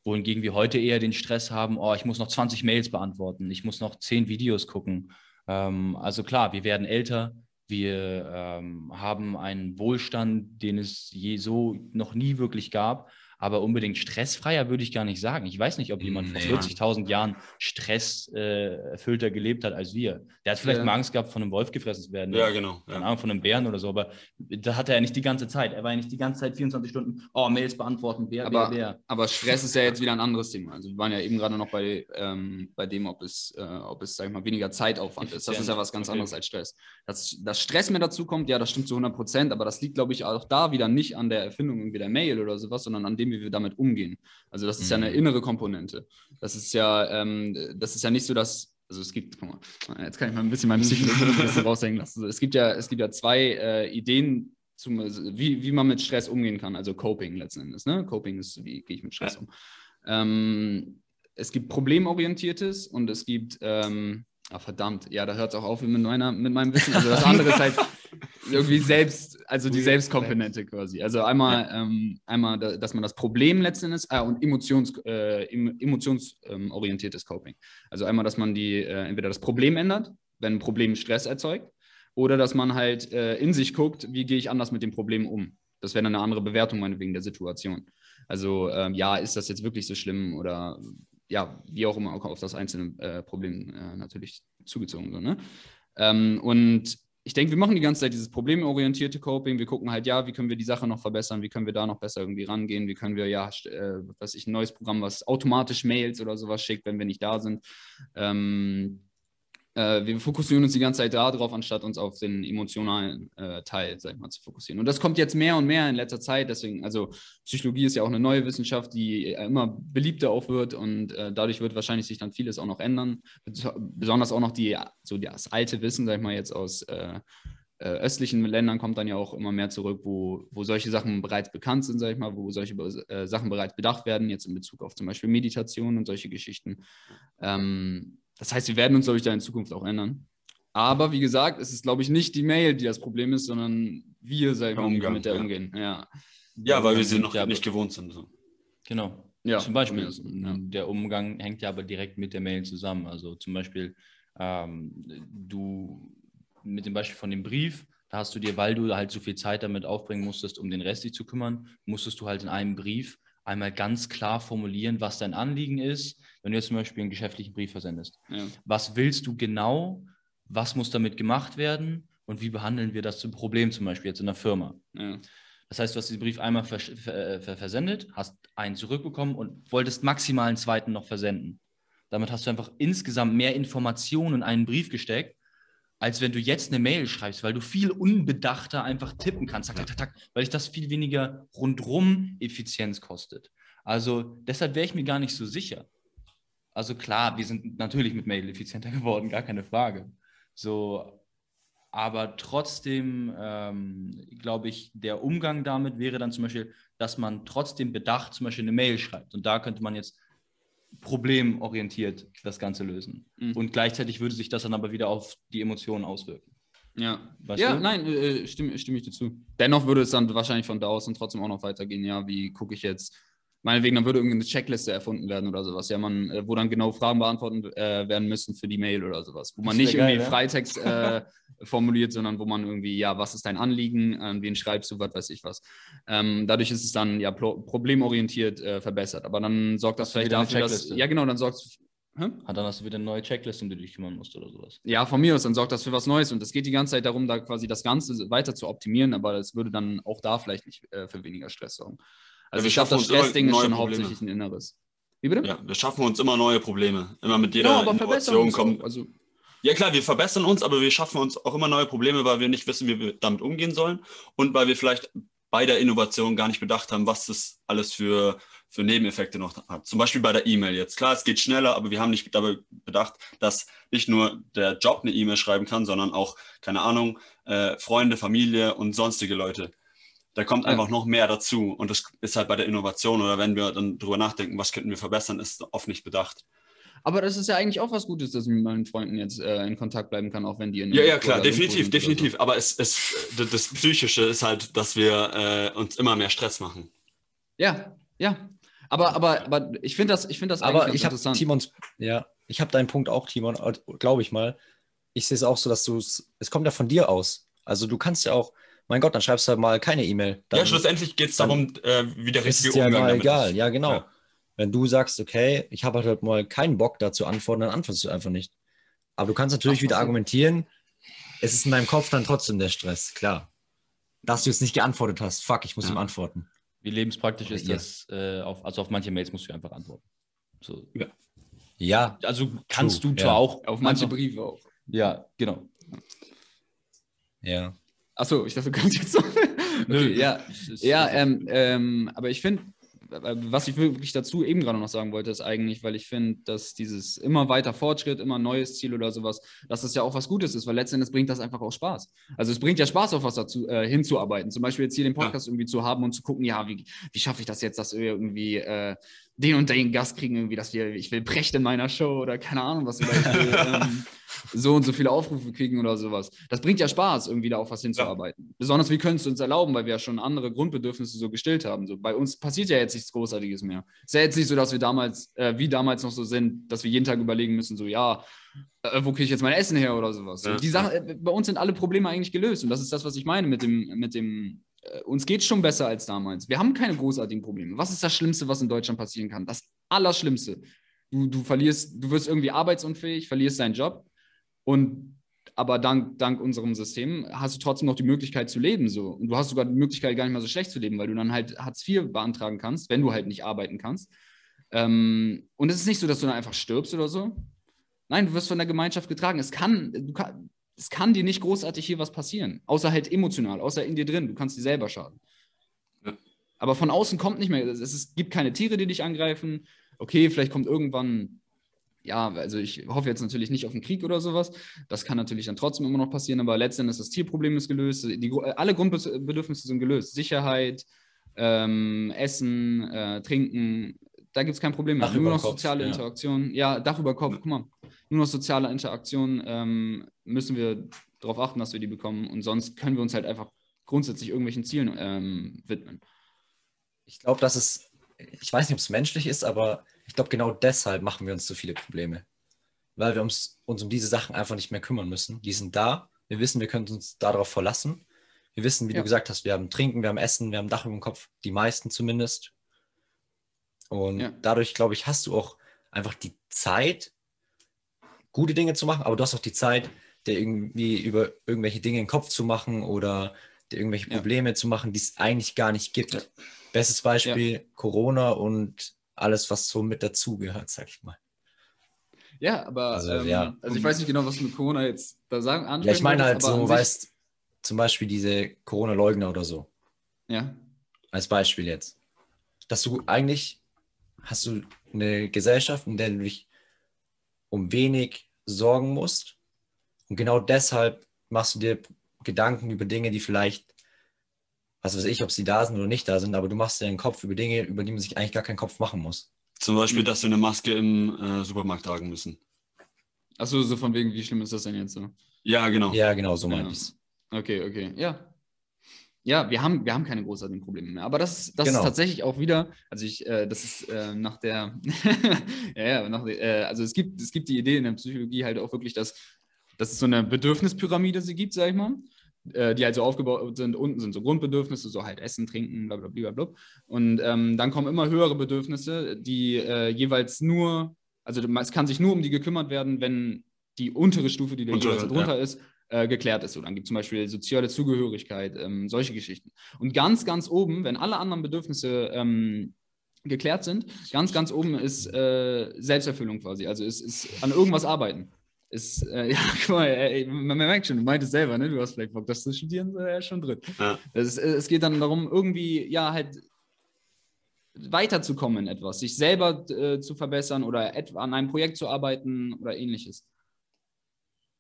Wohingegen wir heute eher den Stress haben, oh, ich muss noch 20 Mails beantworten, ich muss noch 10 Videos gucken. Ähm, also klar, wir werden älter, wir ähm, haben einen Wohlstand, den es je so noch nie wirklich gab aber unbedingt stressfreier würde ich gar nicht sagen. Ich weiß nicht, ob jemand nee. vor 40.000 Jahren stresserfüllter äh, gelebt hat als wir. Der hat vielleicht ja. mal Angst gehabt, von einem Wolf gefressen zu werden. Ja, genau. Keine Ahnung, von einem Bären oder so, aber da hatte er nicht die ganze Zeit. Er war ja nicht die ganze Zeit 24 Stunden, oh, Mails beantworten, Bär, aber, Bär, Bär. Aber Stress ist ja jetzt wieder ein anderes Thema. Also wir waren ja eben gerade noch bei, ähm, bei dem, ob es, äh, ob es, sag ich mal, weniger Zeitaufwand ist. Das ist ja was ganz okay. anderes als Stress. Dass, dass Stress mehr dazu kommt, ja, das stimmt zu 100 Prozent, aber das liegt, glaube ich, auch da wieder nicht an der Erfindung irgendwie der Mail oder sowas, sondern an dem, wie wir damit umgehen. Also das ist mhm. ja eine mhm. innere Komponente. Das ist ja, ähm, das ist ja nicht so, dass, also es gibt, guck mal, jetzt kann ich mal ein bisschen mein Psychologie raushängen lassen. Also es gibt ja, es gibt ja zwei äh, Ideen, zum, wie, wie man mit Stress umgehen kann, also Coping letzten Endes. Ne? Coping ist, wie gehe ich mit Stress ja. um. Ähm, es gibt problemorientiertes und es gibt ähm, Ah, verdammt, ja, da hört es auch auf mit, meiner, mit meinem Wissen. Also das andere ist halt irgendwie selbst, also die Selbstkomponente quasi. Also einmal, ja. ähm, einmal, dass man das Problem letzten Endes äh, und Emotions, äh, emotionsorientiertes ähm, Coping. Also einmal, dass man die äh, entweder das Problem ändert, wenn ein Problem Stress erzeugt, oder dass man halt äh, in sich guckt, wie gehe ich anders mit dem Problem um. Das wäre dann eine andere Bewertung meinetwegen der Situation. Also ähm, ja, ist das jetzt wirklich so schlimm oder ja, wie auch immer auf das einzelne äh, Problem äh, natürlich zugezogen. So, ne? Ähm, und ich denke, wir machen die ganze Zeit dieses problemorientierte Coping. Wir gucken halt, ja, wie können wir die Sache noch verbessern, wie können wir da noch besser irgendwie rangehen, wie können wir, ja, äh, was ich, ein neues Programm, was automatisch Mails oder sowas schickt, wenn wir nicht da sind. Ähm, äh, wir fokussieren uns die ganze Zeit darauf, anstatt uns auf den emotionalen äh, Teil, sag ich mal, zu fokussieren. Und das kommt jetzt mehr und mehr in letzter Zeit. Deswegen, also Psychologie ist ja auch eine neue Wissenschaft, die immer beliebter auch wird und äh, dadurch wird wahrscheinlich sich dann vieles auch noch ändern. Besonders auch noch die, so das alte Wissen, sag ich mal, jetzt aus äh, äh, östlichen Ländern kommt dann ja auch immer mehr zurück, wo, wo solche Sachen bereits bekannt sind, sag ich mal, wo solche äh, Sachen bereits bedacht werden, jetzt in Bezug auf zum Beispiel Meditation und solche Geschichten. Ähm, das heißt, wir werden uns, glaube ich, da in Zukunft auch ändern. Aber wie gesagt, es ist, glaube ich, nicht die Mail, die das Problem ist, sondern wir, wir, Umgang, mit der ja. umgehen. Ja, ja weil wir sie noch ja, nicht gewohnt sind. So. Genau. Ja, zum Beispiel. Ja. Der Umgang hängt ja aber direkt mit der Mail zusammen. Also zum Beispiel, ähm, du mit dem Beispiel von dem Brief, da hast du dir, weil du halt so viel Zeit damit aufbringen musstest, um den Rest dich zu kümmern, musstest du halt in einem Brief einmal ganz klar formulieren, was dein Anliegen ist, wenn du jetzt zum Beispiel einen geschäftlichen Brief versendest. Ja. Was willst du genau? Was muss damit gemacht werden? Und wie behandeln wir das zum Problem zum Beispiel jetzt in der Firma? Ja. Das heißt, du hast diesen Brief einmal vers ver ver versendet, hast einen zurückbekommen und wolltest maximal einen zweiten noch versenden. Damit hast du einfach insgesamt mehr Informationen in einen Brief gesteckt, als wenn du jetzt eine Mail schreibst, weil du viel unbedachter einfach tippen kannst, tak, tak, tak, weil dich das viel weniger rundrum Effizienz kostet. Also deshalb wäre ich mir gar nicht so sicher. Also klar, wir sind natürlich mit Mail effizienter geworden, gar keine Frage. So, aber trotzdem ähm, glaube ich, der Umgang damit wäre dann zum Beispiel, dass man trotzdem bedacht zum Beispiel eine Mail schreibt. Und da könnte man jetzt problemorientiert das Ganze lösen. Mhm. Und gleichzeitig würde sich das dann aber wieder auf die Emotionen auswirken. Ja, weißt ja, du? nein, äh, stimme, stimme ich dir zu. Dennoch würde es dann wahrscheinlich von da aus und trotzdem auch noch weitergehen. Ja, wie gucke ich jetzt meinetwegen, dann würde irgendeine Checkliste erfunden werden oder sowas, ja, man, äh, wo dann genau Fragen beantwortet äh, werden müssen für die Mail oder sowas, wo man nicht geil, irgendwie ja? Freitext äh, formuliert, sondern wo man irgendwie, ja, was ist dein Anliegen, an wen schreibst du, was weiß ich was. Ähm, dadurch ist es dann ja problemorientiert äh, verbessert, aber dann sorgt das hast vielleicht dafür, dass, ja genau, dann sorgt es Hm? Ah, dann hast du wieder eine neue Checkliste, um die du dich kümmern musst oder sowas. Ja, von mir aus, dann sorgt das für was Neues. Und es geht die ganze Zeit darum, da quasi das Ganze weiter zu optimieren, aber es würde dann auch da vielleicht nicht äh, für weniger Stress sorgen. Also ja, ich glaube, das Stressding ist schon hauptsächlich ein Inneres. Wie bitte? Ja, wir schaffen uns immer neue Probleme. Immer mit jeder ja, Innovation kommen. Also ja klar, wir verbessern uns, aber wir schaffen uns auch immer neue Probleme, weil wir nicht wissen, wie wir damit umgehen sollen und weil wir vielleicht bei der Innovation gar nicht bedacht haben, was das alles für, für Nebeneffekte noch hat. Zum Beispiel bei der E-Mail jetzt. Klar, es geht schneller, aber wir haben nicht dabei bedacht, dass nicht nur der Job eine E-Mail schreiben kann, sondern auch, keine Ahnung, äh, Freunde, Familie und sonstige Leute. Da kommt einfach noch mehr dazu. Und das ist halt bei der Innovation oder wenn wir dann drüber nachdenken, was könnten wir verbessern, ist oft nicht bedacht. Aber das ist ja eigentlich auch was Gutes, dass ich mit meinen Freunden jetzt äh, in Kontakt bleiben kann, auch wenn die in Ja, ja, klar, definitiv, definitiv. So. Aber es, es, das Psychische ist halt, dass wir äh, uns immer mehr Stress machen. Ja, ja. Aber, aber, aber ich finde das, ich find das aber ich interessant. Timons, ja, ich habe deinen Punkt auch, Timon, glaube ich mal. Ich sehe es auch so, dass du es, es kommt ja von dir aus. Also du kannst ja auch, mein Gott, dann schreibst du halt mal keine E-Mail. Ja, schlussendlich geht es darum, äh, wie der richtige ist ja Umgang mal egal, ist. ja genau. Ja. Wenn du sagst, okay, ich habe halt mal keinen Bock da zu antworten, dann antwortest du einfach nicht. Aber du kannst natürlich Ach, wieder argumentieren, es ist in deinem Kopf dann trotzdem der Stress, klar. Dass du jetzt nicht geantwortet hast, fuck, ich muss ja. ihm antworten. Wie lebenspraktisch ist ja. das? Äh, auf, also auf manche Mails musst du einfach antworten. So. Ja. ja. Also kannst True. du zwar auch. Auf manche Briefe auch. Ja, genau. Ja. Achso, ich dachte, du kannst jetzt so. okay, ja, ja ähm, ähm, aber ich finde, was ich wirklich dazu eben gerade noch sagen wollte, ist eigentlich, weil ich finde, dass dieses immer weiter Fortschritt, immer neues Ziel oder sowas, dass das ja auch was Gutes ist, weil letztendlich bringt das einfach auch Spaß. Also es bringt ja Spaß, auf was dazu äh, hinzuarbeiten. Zum Beispiel jetzt hier den Podcast ja. irgendwie zu haben und zu gucken, ja, wie, wie schaffe ich das jetzt, dass wir irgendwie äh, den und den Gast kriegen, irgendwie, dass wir, ich will Brecht in meiner Show oder keine Ahnung was. Ich will, ähm, so und so viele Aufrufe kriegen oder sowas. Das bringt ja Spaß, irgendwie da auf was hinzuarbeiten. Ja. Besonders wir können es uns erlauben, weil wir ja schon andere Grundbedürfnisse so gestillt haben. So, bei uns passiert ja jetzt nichts Großartiges mehr. Es ist ja jetzt nicht so, dass wir damals, äh, wie damals noch so sind, dass wir jeden Tag überlegen müssen, so, ja, äh, wo kriege ich jetzt mein Essen her oder sowas. Ja. die Sache, äh, bei uns sind alle Probleme eigentlich gelöst. Und das ist das, was ich meine mit dem, mit dem äh, uns geht schon besser als damals. Wir haben keine großartigen Probleme. Was ist das Schlimmste, was in Deutschland passieren kann? Das Allerschlimmste. Du, du verlierst, du wirst irgendwie arbeitsunfähig, verlierst deinen Job und aber dank, dank unserem System hast du trotzdem noch die Möglichkeit zu leben. So. Und du hast sogar die Möglichkeit, gar nicht mal so schlecht zu leben, weil du dann halt Hartz IV beantragen kannst, wenn du halt nicht arbeiten kannst. Ähm, und es ist nicht so, dass du dann einfach stirbst oder so. Nein, du wirst von der Gemeinschaft getragen. Es kann, du kann, es kann dir nicht großartig hier was passieren, außer halt emotional, außer in dir drin. Du kannst dir selber schaden. Ja. Aber von außen kommt nicht mehr. Es, es gibt keine Tiere, die dich angreifen. Okay, vielleicht kommt irgendwann, ja, also ich hoffe jetzt natürlich nicht auf einen Krieg oder sowas. Das kann natürlich dann trotzdem immer noch passieren, aber letztendlich ist das Tierproblem ist gelöst. Die, alle Grundbedürfnisse sind gelöst. Sicherheit, ähm, Essen, äh, Trinken, da gibt es kein Problem mehr. Dach Nur noch Kopf, soziale ja. Interaktion. Ja, Dach über Kopf, guck mal. Nur noch soziale Interaktion ähm, müssen wir darauf achten, dass wir die bekommen. Und sonst können wir uns halt einfach grundsätzlich irgendwelchen Zielen ähm, widmen. Ich glaube, dass es, ich weiß nicht, ob es menschlich ist, aber ich glaube, genau deshalb machen wir uns so viele Probleme. Weil wir uns, uns um diese Sachen einfach nicht mehr kümmern müssen. Die sind da. Wir wissen, wir können uns darauf verlassen. Wir wissen, wie ja. du gesagt hast, wir haben Trinken, wir haben Essen, wir haben Dach über dem Kopf. Die meisten zumindest. Und ja. dadurch, glaube ich, hast du auch einfach die Zeit, gute Dinge zu machen, aber du hast auch die Zeit, dir irgendwie über irgendwelche Dinge in den Kopf zu machen oder dir irgendwelche Probleme ja. zu machen, die es eigentlich gar nicht gibt. Bestes Beispiel Corona und alles, was so mit dazugehört, sag ich mal. Ja, aber also, ähm, ja. also ich weiß nicht genau, was du mit Corona jetzt da sagen Ja, ich meine halt so, weißt, zum Beispiel diese Corona-Leugner oder so. Ja. Als Beispiel jetzt. Dass du eigentlich hast du eine Gesellschaft, in der du dich um wenig sorgen musst. Und genau deshalb machst du dir Gedanken über Dinge, die vielleicht, was weiß ich, ob sie da sind oder nicht da sind, aber du machst dir einen Kopf über Dinge, über die man sich eigentlich gar keinen Kopf machen muss. Zum Beispiel, dass wir eine Maske im äh, Supermarkt tragen müssen. Achso, so von wegen, wie schlimm ist das denn jetzt so? Ja, genau. Ja, genau, so meine ja. ich es. Okay, okay. Ja, ja, wir haben, wir haben keine großartigen Probleme mehr. Aber das, das genau. ist tatsächlich auch wieder, also ich, äh, das ist äh, nach der, ja, ja, nach, äh, also es gibt, es gibt die Idee in der Psychologie halt auch wirklich, dass, dass es so eine Bedürfnispyramide sie gibt, sag ich mal, äh, die halt so aufgebaut sind. Unten sind so Grundbedürfnisse, so halt Essen, Trinken, bla bla bla bla. Und ähm, dann kommen immer höhere Bedürfnisse, die äh, jeweils nur, also es kann sich nur um die gekümmert werden, wenn die untere Stufe, die da jeweils drunter ja. ist, äh, geklärt ist. So, dann gibt es zum Beispiel soziale Zugehörigkeit, ähm, solche Geschichten. Und ganz, ganz oben, wenn alle anderen Bedürfnisse ähm, geklärt sind, ganz, ganz oben ist äh, Selbsterfüllung quasi. Also ist, ist an irgendwas arbeiten. Ist, äh, ja, guck mal, ey, man, merkt schon, du meintest selber, ne? du hast vielleicht Bock, das zu studieren, ja, schon drin. Ja. Es, es geht dann darum, irgendwie, ja, halt weiterzukommen in etwas, sich selber äh, zu verbessern oder an einem Projekt zu arbeiten oder ähnliches.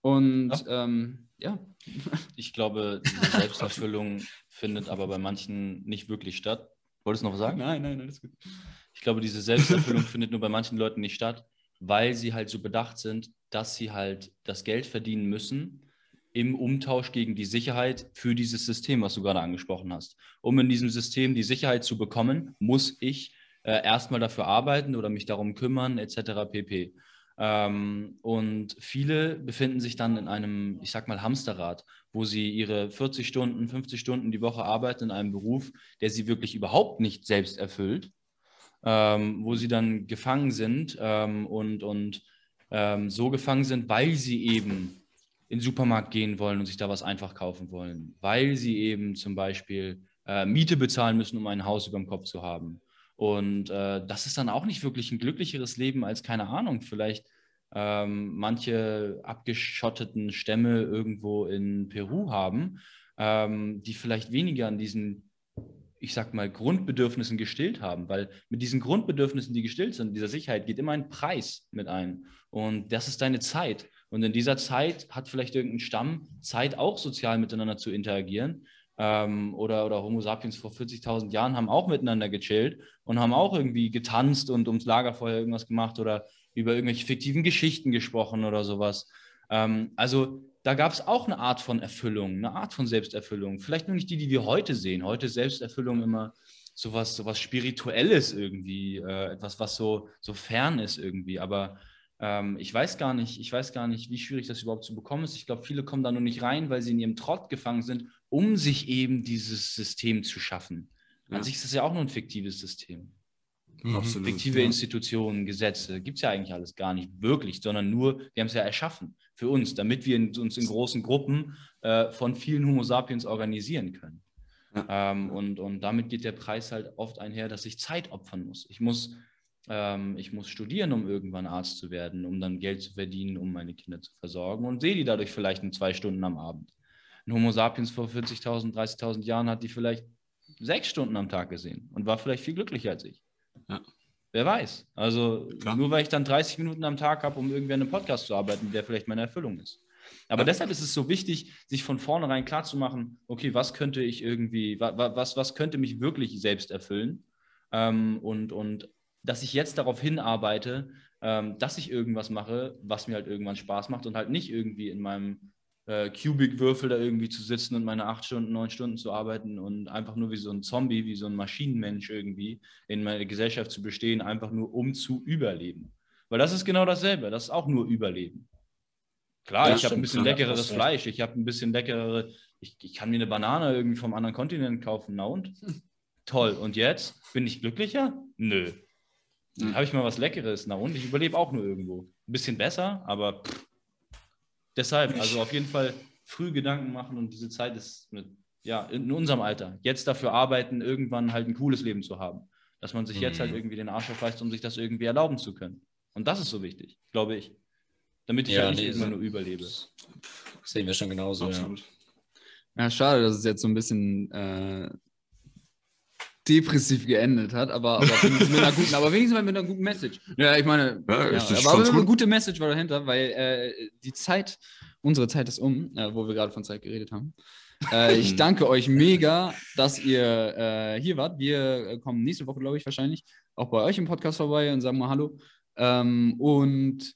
Und ja. Ähm, ja. Ich glaube, diese Selbsterfüllung findet aber bei manchen nicht wirklich statt. Wolltest du noch was sagen? Nein, nein, alles gut. Ich glaube, diese Selbsterfüllung findet nur bei manchen Leuten nicht statt, weil sie halt so bedacht sind, dass sie halt das Geld verdienen müssen im Umtausch gegen die Sicherheit für dieses System, was du gerade angesprochen hast. Um in diesem System die Sicherheit zu bekommen, muss ich äh, erstmal dafür arbeiten oder mich darum kümmern, etc. pp. Ähm, und viele befinden sich dann in einem, ich sag mal, Hamsterrad, wo sie ihre 40 Stunden, 50 Stunden die Woche arbeiten in einem Beruf, der sie wirklich überhaupt nicht selbst erfüllt, ähm, wo sie dann gefangen sind ähm, und, und ähm, so gefangen sind, weil sie eben in den Supermarkt gehen wollen und sich da was einfach kaufen wollen, weil sie eben zum Beispiel äh, Miete bezahlen müssen, um ein Haus über dem Kopf zu haben. Und äh, das ist dann auch nicht wirklich ein glücklicheres Leben als, keine Ahnung, vielleicht ähm, manche abgeschotteten Stämme irgendwo in Peru haben, ähm, die vielleicht weniger an diesen, ich sag mal, Grundbedürfnissen gestillt haben. Weil mit diesen Grundbedürfnissen, die gestillt sind, dieser Sicherheit, geht immer ein Preis mit ein. Und das ist deine Zeit. Und in dieser Zeit hat vielleicht irgendein Stamm Zeit, auch sozial miteinander zu interagieren ähm, oder, oder Homo sapiens vor 40.000 Jahren haben auch miteinander gechillt und haben auch irgendwie getanzt und ums Lagerfeuer irgendwas gemacht oder über irgendwelche fiktiven Geschichten gesprochen oder sowas. Ähm, also da gab es auch eine Art von Erfüllung, eine Art von Selbsterfüllung. Vielleicht nur nicht die, die wir heute sehen. Heute ist Selbsterfüllung immer sowas, sowas Spirituelles irgendwie, äh, etwas, was so, so fern ist irgendwie. Aber ähm, ich weiß gar nicht, ich weiß gar nicht, wie schwierig das überhaupt zu bekommen ist. Ich glaube, viele kommen da nur nicht rein, weil sie in ihrem Trott gefangen sind, um sich eben dieses System zu schaffen. Ja. An sich ist das ja auch nur ein fiktives System. Mhm. Absolut, Fiktive ja. Institutionen, Gesetze, gibt es ja eigentlich alles gar nicht wirklich, sondern nur, wir haben es ja erschaffen für uns, damit wir uns in großen Gruppen äh, von vielen Homo sapiens organisieren können. Ja. Ähm, und, und damit geht der Preis halt oft einher, dass ich Zeit opfern muss. Ich muss, ähm, ich muss studieren, um irgendwann Arzt zu werden, um dann Geld zu verdienen, um meine Kinder zu versorgen und sehe die dadurch vielleicht in zwei Stunden am Abend. Ein Homo sapiens vor 40.000, 30.000 Jahren hat die vielleicht sechs Stunden am Tag gesehen und war vielleicht viel glücklicher als ich. Ja. Wer weiß. Also Klar. nur weil ich dann 30 Minuten am Tag habe, um irgendwie an einem Podcast zu arbeiten, der vielleicht meine Erfüllung ist. Aber ja. deshalb ist es so wichtig, sich von vornherein klarzumachen, okay, was könnte ich irgendwie, was, was, könnte mich wirklich selbst erfüllen? Ähm, und, und dass ich jetzt darauf hinarbeite, ähm, dass ich irgendwas mache, was mir halt irgendwann Spaß macht und halt nicht irgendwie in meinem äh, Cubic-Würfel da irgendwie zu sitzen und meine acht Stunden, neun Stunden zu arbeiten und einfach nur wie so ein Zombie, wie so ein Maschinenmensch irgendwie in meiner Gesellschaft zu bestehen, einfach nur um zu überleben. Weil das ist genau dasselbe, das ist auch nur Überleben. Klar, ja, ich habe ein bisschen leckeres Fleisch, ich habe ein bisschen leckerere, ich, ich kann mir eine Banane irgendwie vom anderen Kontinent kaufen, na und? Toll. Und jetzt? Bin ich glücklicher? Nö. Hm. Habe ich mal was Leckeres, na und? Ich überlebe auch nur irgendwo. Ein bisschen besser, aber pff, Deshalb, also auf jeden Fall früh Gedanken machen und diese Zeit ist mit, ja, in unserem Alter. Jetzt dafür arbeiten, irgendwann halt ein cooles Leben zu haben. Dass man sich mhm. jetzt halt mhm. irgendwie den Arsch aufreißt, um sich das irgendwie erlauben zu können. Und das ist so wichtig, glaube ich. Damit ich ja, halt nicht nee, irgendwann nur überlebe. Sehen wir schon genauso, Absolut. ja. Ja, schade, dass es jetzt so ein bisschen äh, depressiv geendet hat, aber, aber, wenigstens mit einer guten, aber wenigstens mit einer guten Message. Ja, ich meine, ja, ja, aber eine gute Message war dahinter, weil äh, die Zeit, unsere Zeit ist um, äh, wo wir gerade von Zeit geredet haben. Äh, ich danke euch mega, dass ihr äh, hier wart. Wir kommen nächste Woche, glaube ich, wahrscheinlich auch bei euch im Podcast vorbei und sagen mal Hallo. Ähm, und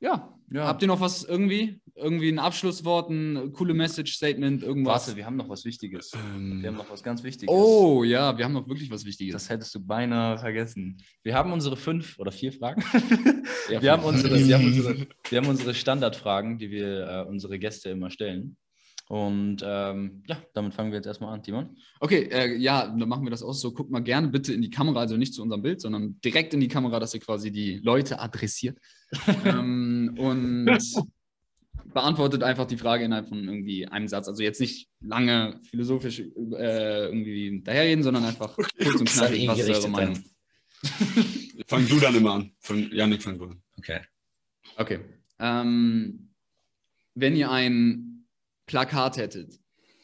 ja, ja, habt ihr noch was irgendwie? Irgendwie ein Abschlusswort, ein coole Message, Statement, irgendwas? Warte, wir haben noch was Wichtiges. Ähm, wir haben noch was ganz Wichtiges. Oh ja, wir haben noch wirklich was Wichtiges. Das hättest du beinahe vergessen. Wir haben unsere fünf oder vier Fragen. ja, wir, haben unsere, wir, haben unsere, wir haben unsere Standardfragen, die wir äh, unsere Gäste immer stellen. Und ähm, ja, damit fangen wir jetzt erstmal an, Timon. Okay, äh, ja, dann machen wir das auch so. Guckt mal gerne bitte in die Kamera, also nicht zu unserem Bild, sondern direkt in die Kamera, dass ihr quasi die Leute adressiert. ähm, und beantwortet einfach die Frage innerhalb von irgendwie einem Satz. Also jetzt nicht lange philosophisch äh, irgendwie daherreden, sondern einfach okay. kurz und knackig, was ist eure Meinung? fang du dann immer an. Von Janik fang du an. Okay. Okay. Ähm, wenn ihr ein Plakat hättet,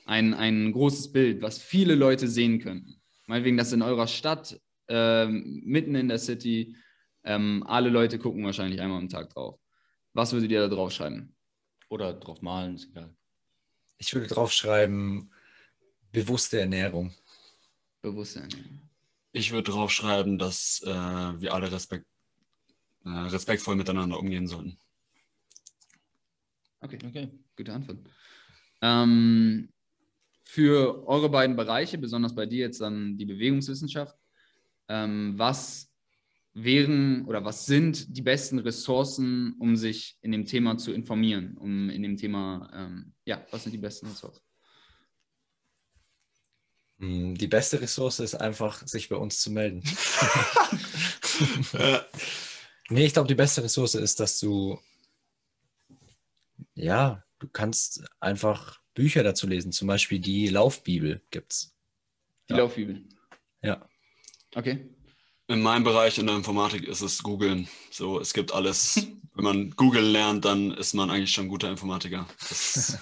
ein, ein großes Bild, was viele Leute sehen können, meinetwegen das in eurer Stadt, ähm, mitten in der City, ähm, alle Leute gucken wahrscheinlich einmal am Tag drauf. Was würdet ihr da drauf schreiben? Oder drauf malen, ist egal. Ich würde drauf schreiben, bewusste Ernährung. Bewusste Ernährung. Ich würde drauf schreiben, dass äh, wir alle respekt, äh, respektvoll miteinander umgehen sollten. Okay, okay, gute Antwort. Ähm, für eure beiden Bereiche, besonders bei dir jetzt dann die Bewegungswissenschaft, ähm, was wären oder was sind die besten Ressourcen, um sich in dem Thema zu informieren, um in dem Thema, ähm, ja, was sind die besten Ressourcen? Hm, die beste Ressource ist einfach, sich bei uns zu melden. nee, ich glaube, die beste Ressource ist, dass du ja, du kannst einfach Bücher dazu lesen. Zum Beispiel die Laufbibel gibt es. Die ja. Laufbibel. Ja. Okay. In meinem Bereich in der Informatik ist es Googeln. So, es gibt alles. Wenn man Google lernt, dann ist man eigentlich schon ein guter Informatiker. Das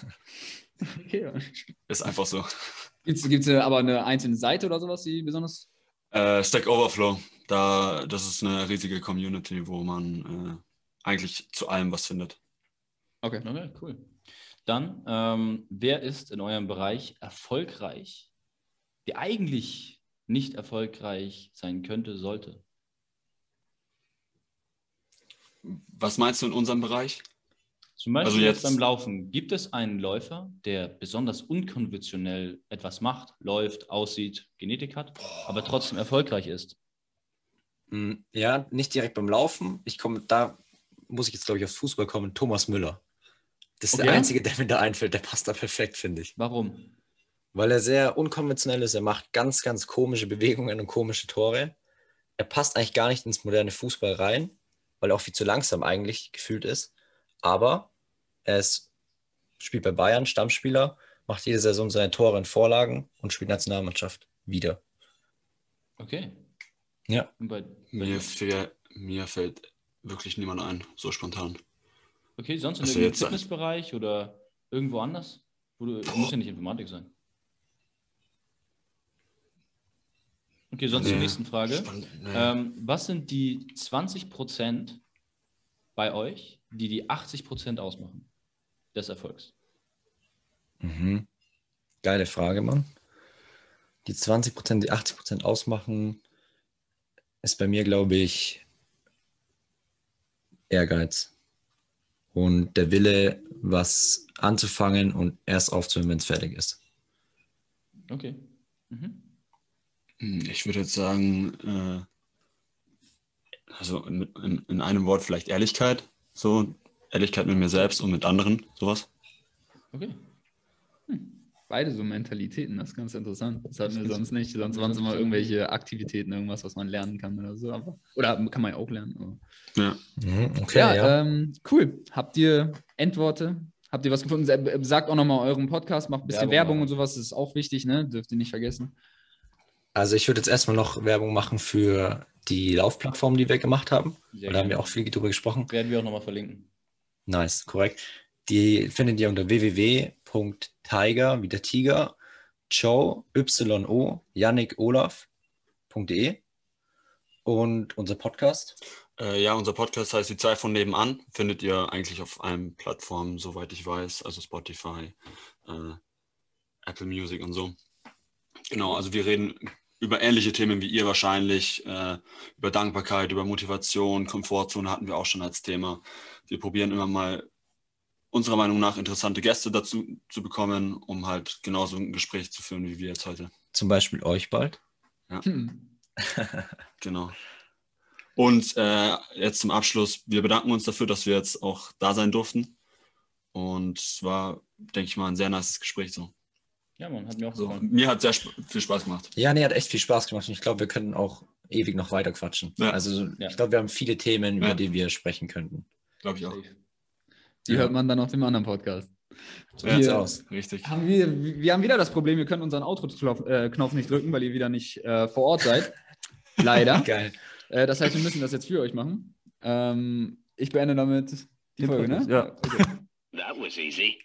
okay. ist einfach so. Gibt es aber eine einzelne Seite oder sowas, die besonders? Äh, Stack Overflow. Da, das ist eine riesige Community, wo man äh, eigentlich zu allem was findet. Okay. Okay, cool. Dann, ähm, wer ist in eurem Bereich erfolgreich, der eigentlich nicht erfolgreich sein könnte, sollte? Was meinst du in unserem Bereich? Zum Beispiel Also jetzt jetzt- beim Laufen. Gibt es einen Läufer, der besonders unkonventionell etwas macht, läuft, aussieht, Genetik hat, aber trotzdem erfolgreich ist? Mm, Ja, nicht direkt beim Laufen. Ich komme, da muss ich jetzt, glaube ich, aufs Fußball kommen. Thomas Müller. Das ist Okay. der einzige, der mir da einfällt. Der passt da perfekt, finde ich. Warum? Weil er sehr unkonventionell ist. Er macht ganz, ganz komische Bewegungen und komische Tore. Er passt eigentlich gar nicht ins moderne Fußball rein, weil er auch viel zu langsam eigentlich gefühlt ist. Aber er ist, spielt bei Bayern, Stammspieler, macht jede Saison seine Tore in Vorlagen und spielt Nationalmannschaft wieder. Okay. Ja. Bei, Mir, fäll- mir fällt wirklich niemand ein, so spontan. Okay, sonst in Also irgendeinem Fitnessbereich oder irgendwo anders? Wo du, muss ja nicht Informatik sein. Okay, sonst zur Nee. nächsten Frage. Spannend, nee. Ähm, was sind die 20% bei euch, die die 80% ausmachen des Erfolgs? Mhm. Geile Frage, Mann. Die 20%, die 80% ausmachen, ist bei mir, glaube ich, Ehrgeiz. Und der Wille, was anzufangen und erst aufzuhören, wenn es fertig ist. Okay. Mhm. Hm, Ich würde jetzt sagen, äh, also in, in, in einem Wort vielleicht Ehrlichkeit. So, Ehrlichkeit mit mir selbst und mit anderen, sowas. Okay. Beide so Mentalitäten, das ist ganz interessant. Das hatten wir sonst nicht. Sonst waren es immer irgendwelche Aktivitäten, irgendwas, was man lernen kann oder so. Aber, oder kann man ja auch lernen. Aber. Ja. Mhm, okay, Ja, ja. Ähm, cool. Habt ihr Endworte? Habt ihr was gefunden? Sa- Sagt auch nochmal euren Podcast, macht ein bisschen Werbung Werbung, und sowas, das ist auch wichtig, ne? Dürft ihr nicht vergessen. Also ich würde jetzt erstmal noch Werbung machen für die Laufplattform, die wir gemacht haben. Sehr da haben wir auch viel drüber gesprochen. Werden wir auch nochmal verlinken. Nice, korrekt. Die findet ihr unter www.tiger, wie der Tiger, Joe, Y-O, Yannick Olaf.de und unser Podcast. Äh, ja, unser Podcast heißt Die Zeit von nebenan. Findet ihr eigentlich auf allen Plattformen, soweit ich weiß, also Spotify, äh, Apple Music und so. Genau, also wir reden über ähnliche Themen wie ihr wahrscheinlich, äh, über Dankbarkeit, über Motivation, Komfortzone hatten wir auch schon als Thema. Wir probieren immer mal unserer Meinung nach interessante Gäste dazu zu bekommen, um halt genauso ein Gespräch zu führen wie wir jetzt heute. Zum Beispiel euch bald. Hm. Genau. Und äh, jetzt zum Abschluss, wir bedanken uns dafür, dass wir jetzt auch da sein durften. Und es war, denke ich mal, ein sehr nices Gespräch. So. Ja, man, hat mir auch So, gefallen. mir hat sehr sp viel Spaß gemacht. Ja, nee, hat echt viel Spaß gemacht und ich glaube, wir können auch ewig noch weiter quatschen. Ja. Also Ja. ich glaube, wir haben viele Themen, über Ja. die wir sprechen könnten. Glaube ich auch. Die Ja. hört man dann auf dem anderen Podcast. So sieht's aus. Richtig. Haben wir, wir haben wieder das Problem, wir können unseren Outro-Knopf äh, nicht drücken, weil ihr wieder nicht äh, vor Ort seid. Leider. Geil. Äh, das heißt, wir müssen das jetzt für euch machen. Ähm, ich beende damit die Den Folge, ne? Podcast, ja. Okay. That was easy.